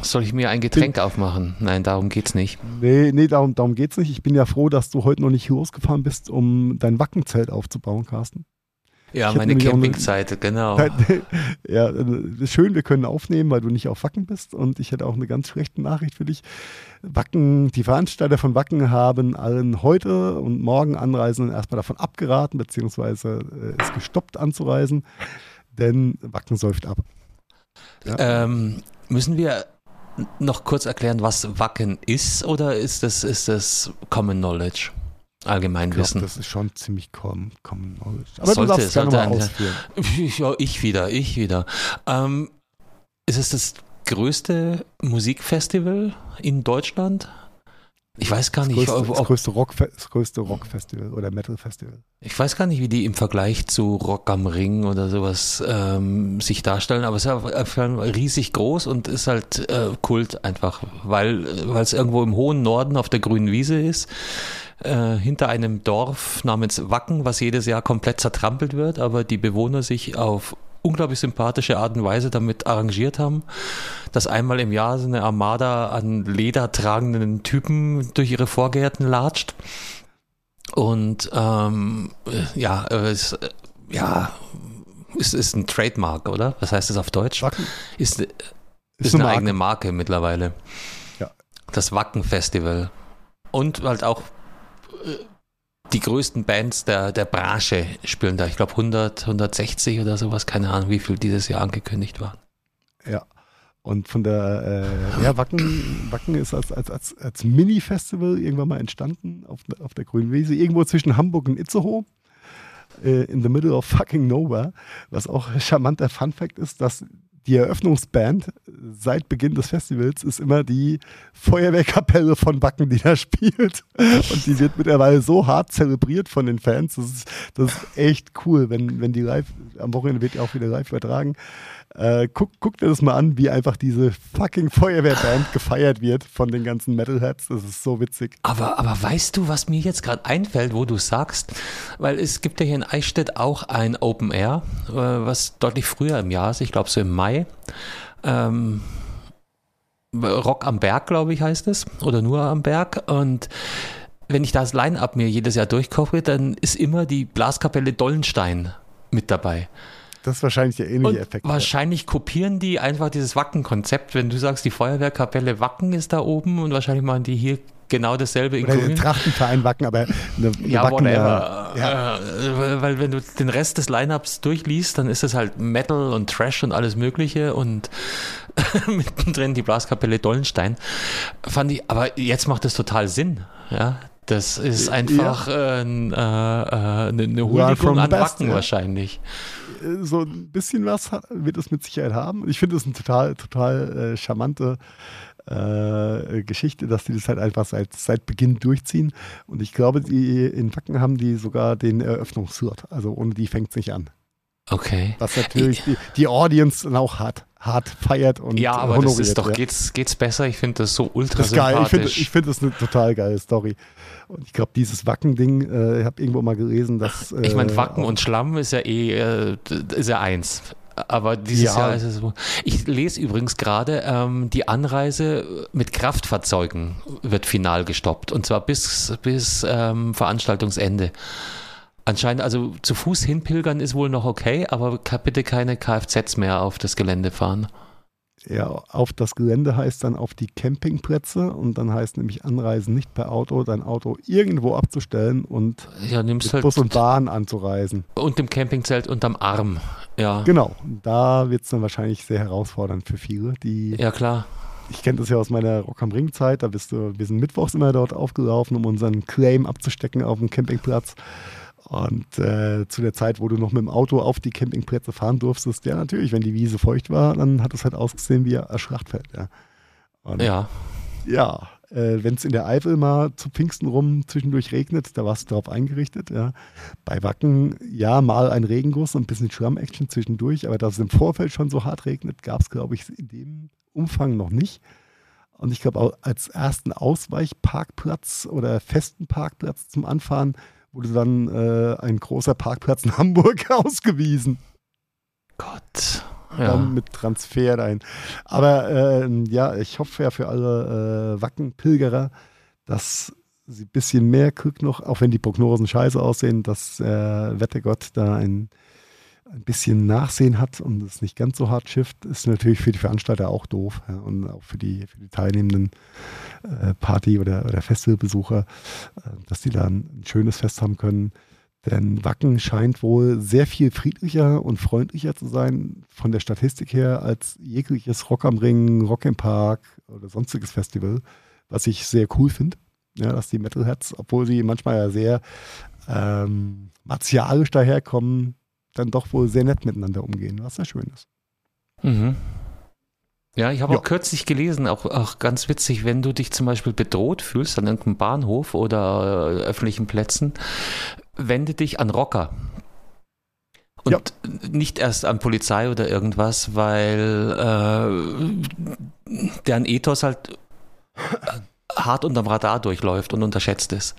Soll ich mir ein Getränk aufmachen? Nein, darum geht's nicht. Nee, nee, darum, darum geht's nicht. Ich bin ja froh, dass du heute noch nicht losgefahren bist, um dein Wackenzelt aufzubauen, Carsten. Ja, Ich meine Campingzeit, genau. ja, äh, schön, wir können aufnehmen, weil du nicht auf Wacken bist. Und ich hätte auch eine ganz schlechte Nachricht für dich. Wacken, die Veranstalter von Wacken haben allen heute und morgen Anreisenden erstmal davon abgeraten, beziehungsweise äh, ist gestoppt anzureisen, denn Wacken säuft ab. Ähm, müssen wir noch kurz erklären, was Wacken ist oder ist das, ist das Common Knowledge? Allgemeinwissen. das ist schon ziemlich common, common knowledge. Aber Sollte- du darfst es gerne sollte mal ausführen. Ja, ich wieder, ich wieder. Ähm, ist es das größte Musikfestival in Deutschland? Ich weiß gar nicht, größte, ob, das größte, Rock, das größte Rockfestival oder Metal-Festival. ich weiß gar nicht, wie die im Vergleich zu Rock am Ring oder sowas ähm, sich darstellen, aber es ist auf jeden Fall riesig groß und ist halt äh, Kult einfach, weil weil es irgendwo im hohen Norden auf der grünen Wiese ist, äh, hinter einem Dorf namens Wacken, was jedes Jahr komplett zertrampelt wird, aber die Bewohner sich auf unglaublich sympathische Art und Weise damit arrangiert haben, dass einmal im Jahr so eine Armada an ledertragenden Typen durch ihre Vorgärten latscht. Und ähm, äh, ja, äh, es, äh, ja, es ist ein Trademark, oder? Was heißt das auf Deutsch? Wacken Ist, ist, ist eine eine eigene Marke mittlerweile. Ja. Das Wacken Festival. Und halt auch äh, die größten Bands der, der Branche spielen da. Ich glaube 100, 160 oder sowas. Keine Ahnung, wie viel dieses Jahr angekündigt waren. Ja. Und von der, äh, ja, Wacken, Wacken ist als, als, als, als Mini-Festival irgendwann mal entstanden auf, auf der Grünen Wiese, irgendwo zwischen Hamburg und Itzehoe, äh, in the middle of fucking nowhere. Was auch charmanter Fun-Fact ist, dass die Eröffnungsband seit Beginn des Festivals ist immer die Feuerwehrkapelle von Wacken, die da spielt. Und die wird mittlerweile so hart zelebriert von den Fans. Das ist, das ist echt cool, wenn, wenn die live, am Wochenende wird ja auch wieder live übertragen. Äh, guck, guck dir das mal an, wie einfach diese fucking Feuerwehrband gefeiert wird von den ganzen Metalheads. Das ist so witzig. Aber, aber weißt du, was mir jetzt gerade einfällt, wo du sagst, weil es gibt ja hier in Eichstätt auch ein Open Air, äh, was deutlich früher im Jahr ist, ich glaube so im Mai. Ähm, Rock am Berg, glaube ich, heißt es. Oder nur am Berg. Und wenn ich das Line-Up mir jedes Jahr durchkoche, dann ist immer die Blaskapelle Dollenstein mit dabei. Das ist wahrscheinlich der ähnliche Und Effekt. wahrscheinlich kopieren die einfach dieses Wacken-Konzept. Wenn du sagst, die Feuerwehrkapelle Wacken ist da oben und wahrscheinlich machen die hier genau dasselbe in Oder der Grün. Trachtenverein Wacken, aber eine, eine Ja, Wacken, whatever. äh, ja. Äh, weil wenn du den Rest des Lineups durchliest, dann ist es halt Metal und Trash und alles Mögliche und mittendrin die Blaskapelle Dollenstein. Fand ich, aber jetzt macht es total Sinn. Ja, das ist einfach äh, n- äh, äh, eine, eine Huldigung an Wacken ja. wahrscheinlich. Äh, so ein bisschen was hat, wird es mit Sicherheit haben. Ich finde es eine total, total äh, charmante äh, Geschichte, dass die das halt einfach seit, seit Beginn durchziehen. Und ich glaube, die in Wacken haben die sogar den Eröffnungsslot. Also ohne die fängt es nicht an. Okay. Was natürlich die, die Audience dann auch hart, hart feiert und Ja, aber honoriert. das ist doch, ja. geht's, geht's besser? Ich finde das so ultra Das ist geil. Ich finde ich find das eine total geile Story. Und ich glaube, dieses Wacken-Ding, äh, ich habe irgendwo mal gelesen, dass. Äh, Ich meine, Wacken und Schlamm ist ja eh, äh, ist ja eins. Aber dieses Ja. Jahr ist es so. Ich lese übrigens gerade, ähm, die Anreise mit Kraftfahrzeugen wird final gestoppt. Und zwar bis, bis ähm, Veranstaltungsende. Anscheinend, also zu Fuß hinpilgern ist wohl noch okay, aber bitte keine Kfz mehr auf das Gelände fahren. Ja, auf das Gelände heißt dann auf die Campingplätze und dann heißt nämlich Anreisen nicht per Auto, dein Auto irgendwo abzustellen und Ja, mit halt Bus und Bahn anzureisen. und dem Campingzelt unterm Arm. Ja. Genau, da wird es dann wahrscheinlich sehr herausfordernd für viele. Die, Ja, klar. Ich kenne das ja aus meiner Rock am Ring Zeit, da bist du, wir sind mittwochs immer dort aufgelaufen, um unseren Claim abzustecken auf dem Campingplatz. Und äh, zu der Zeit, wo du noch mit dem Auto auf die Campingplätze fahren durftest, ja natürlich, wenn die Wiese feucht war, dann hat es halt ausgesehen wie ein Schlachtfeld. Ja, Und Ja. ja äh, wenn es in der Eifel mal zu Pfingsten rum zwischendurch regnet, da warst du darauf eingerichtet. Ja. Bei Wacken, ja, mal ein Regenguss und ein bisschen Schramm-Action zwischendurch, aber dass es im Vorfeld schon so hart regnet, gab es, glaube ich, in dem Umfang noch nicht. Und ich glaube, auch als ersten Ausweichparkplatz oder festen Parkplatz zum Anfahren wurde dann äh, ein großer Parkplatz in Hamburg ausgewiesen Gott. Ja. dann mit Transfer rein. Aber ähm, ja, ich hoffe ja für alle äh, Wacken-Pilgerer, dass sie ein bisschen mehr Glück noch, auch wenn die Prognosen scheiße aussehen, dass äh, Wettergott da ein, ein bisschen Nachsehen hat und es nicht ganz so hart schifft, ist natürlich für die Veranstalter auch doof ja, und auch für die, für die teilnehmenden äh, Party- oder, oder Festivalbesucher, äh, dass die da ein, ein schönes Fest haben können. Denn Wacken scheint wohl sehr viel friedlicher und freundlicher zu sein von der Statistik her als jegliches Rock am Ring, Rock im Park oder sonstiges Festival, was ich sehr cool finde. Ja, dass die Metalheads, obwohl sie manchmal ja sehr ähm, martialisch daherkommen, dann doch wohl sehr nett miteinander umgehen, was sehr schön ist. Mhm. Ja, ich habe auch kürzlich gelesen, auch, auch ganz witzig, wenn du dich zum Beispiel bedroht fühlst an irgendeinem Bahnhof oder äh, öffentlichen Plätzen, wende dich an Rocker. Und Ja. nicht erst an Polizei oder irgendwas, weil äh, deren Ethos halt hart unterm Radar durchläuft und unterschätzt ist.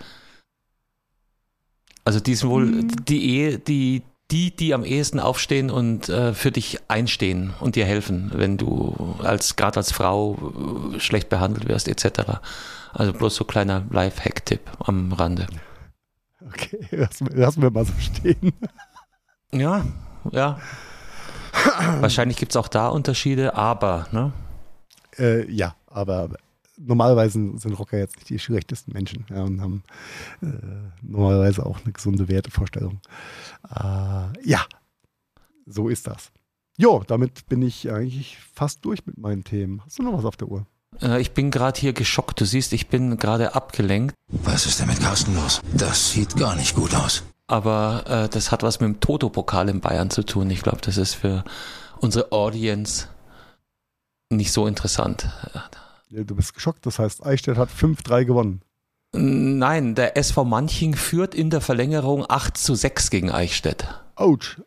Also die sind wohl Hm. die Ehe, die, die, die am ehesten aufstehen und äh, für dich einstehen und dir helfen, wenn du als gerade als Frau äh, schlecht behandelt wirst, etc. Also bloß so kleiner Life-Hack-Tipp am Rande. Okay, lassen wir, lassen wir mal so stehen. Ja, ja. Wahrscheinlich gibt es auch da Unterschiede, aber, ne? Äh, ja, aber normalerweise sind Rocker jetzt nicht die schlechtesten Menschen ja, und haben äh, normalerweise auch eine gesunde Wertevorstellung. Äh, ja, so ist das. Jo, damit bin ich eigentlich fast durch mit meinen Themen. Hast du noch was auf der Uhr? Äh, ich bin gerade hier geschockt. Du siehst, ich bin gerade abgelenkt. Was ist denn mit Carsten los? Das sieht gar nicht gut aus. Aber äh, das hat was mit dem Toto-Pokal in Bayern zu tun. Ich glaube, das ist für unsere Audience nicht so interessant. Du bist geschockt. Das heißt, Eichstätt hat 5-3 gewonnen. Nein, der SV Manching führt in der Verlängerung 8 zu 6 gegen Eichstätt. Autsch.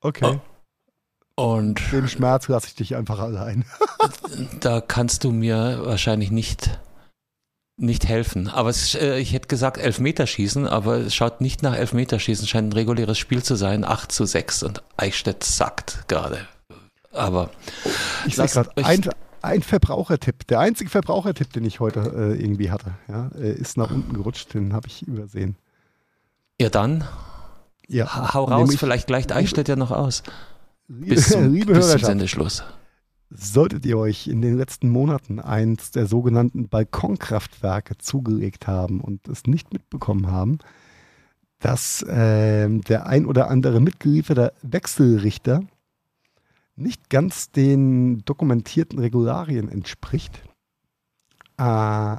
Okay. Oh. Und Den Schmerz lasse ich dich einfach allein. da kannst du mir wahrscheinlich nicht, nicht helfen. Aber es, äh, ich hätte gesagt Elfmeterschießen, aber es schaut nicht nach Elfmeterschießen. Scheint ein reguläres Spiel zu sein. 8 zu 6 und Eichstätt sackt gerade. Aber ich sehe gerade ein, Verbrauchertipp. Der einzige Verbrauchertipp, den ich heute äh, irgendwie hatte, ja, äh, ist nach unten gerutscht. Den habe ich übersehen. Ja, dann. Ja. Hau raus, vielleicht gleicht Eichstätt ja noch aus. Liebe, Bis zum, bis zum Sendeschluss. solltet ihr euch in den letzten Monaten eins der sogenannten Balkonkraftwerke zugelegt haben und es nicht mitbekommen haben, dass ähm, der ein oder andere mitgelieferte Wechselrichter nicht ganz den dokumentierten Regularien entspricht, äh,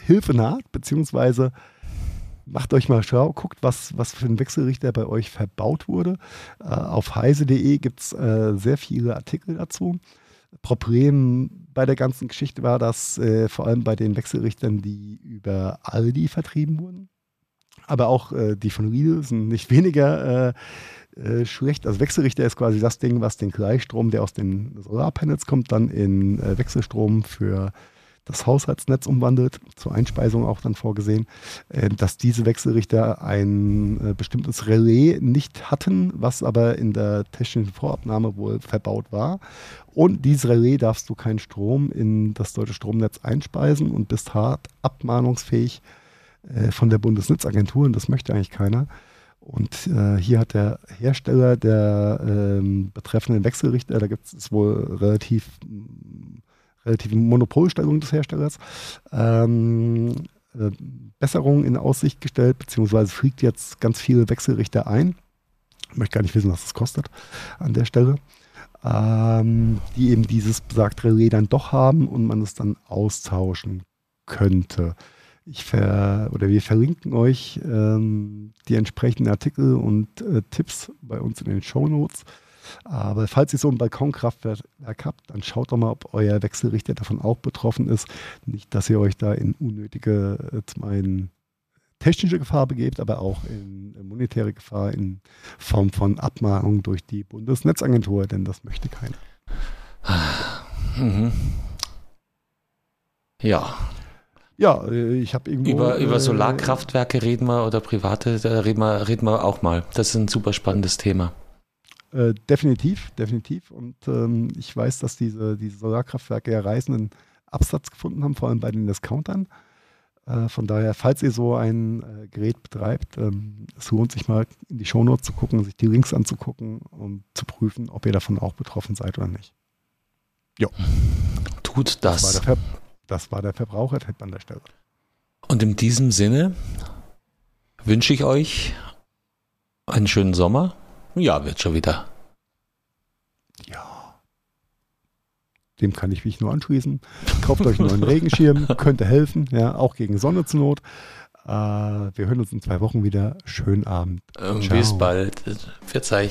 Hilfe naht, beziehungsweise macht euch mal schlau, guckt, was, was für ein Wechselrichter bei euch verbaut wurde. Äh, auf heise.de gibt es äh, sehr viele Artikel dazu. Problem bei der ganzen Geschichte war, dass äh, vor allem bei den Wechselrichtern, die über Aldi vertrieben wurden, aber auch äh, die von Riedel sind nicht weniger äh, schlecht. Also Wechselrichter ist quasi das Ding, was den Gleichstrom, der aus den Solarpanels kommt, dann in äh, Wechselstrom für das Haushaltsnetz umwandelt, zur Einspeisung auch dann vorgesehen, äh, dass diese Wechselrichter ein äh, bestimmtes Relais nicht hatten, was aber in der technischen Vorabnahme wohl verbaut war. Und dieses Relais darfst du keinen Strom in das deutsche Stromnetz einspeisen und bist hart abmahnungsfähig äh, von der Bundesnetzagentur und das möchte eigentlich keiner. Und äh, hier hat der Hersteller der ähm, betreffenden Wechselrichter, da gibt es wohl relativ mh, relative Monopolstellung des Herstellers, ähm, äh, Besserungen in Aussicht gestellt, beziehungsweise fliegt jetzt ganz viele Wechselrichter ein. Ich möchte gar nicht wissen, was das kostet an der Stelle. Ähm, die eben dieses besagte Relais dann doch haben und man es dann austauschen könnte. Ich ver oder wir verlinken euch ähm, die entsprechenden Artikel und äh, Tipps bei uns in den Show Notes. Aber falls ihr so ein Balkonkraftwerk habt, dann schaut doch mal, ob euer Wechselrichter davon auch betroffen ist. Nicht, dass ihr euch da in unnötige, äh, zum einen technische Gefahr begebt, aber auch in äh, monetäre Gefahr in Form von Abmahnung durch die Bundesnetzagentur, denn das möchte keiner. Mhm. Ja, Ja, äh, ich habe irgendwo. über, über äh, Solarkraftwerke reden wir oder private, da reden wir, reden wir auch mal. Das ist ein super spannendes Thema. Äh, definitiv, definitiv. Und ähm, ich weiß, dass diese, diese Solarkraftwerke ja reißenden Absatz gefunden haben, vor allem bei den Discountern. Äh, von daher, falls ihr so ein äh, Gerät betreibt, ähm, es lohnt sich mal in die Shownotes zu gucken, sich die Links anzugucken und zu prüfen, ob ihr davon auch betroffen seid oder nicht. Tut Das, das. Das war der Verbrauchertipp an der Stelle. Und in diesem Sinne wünsche ich euch einen schönen Sommer. Ja, wird schon wieder. Ja. Dem kann ich mich nur anschließen. Kauft euch einen neuen Regenschirm, könnte helfen, ja, auch gegen Sonne zur Not. Äh, wir hören uns in zwei Wochen wieder. Schönen Abend. Ähm, bis bald. Verzeih.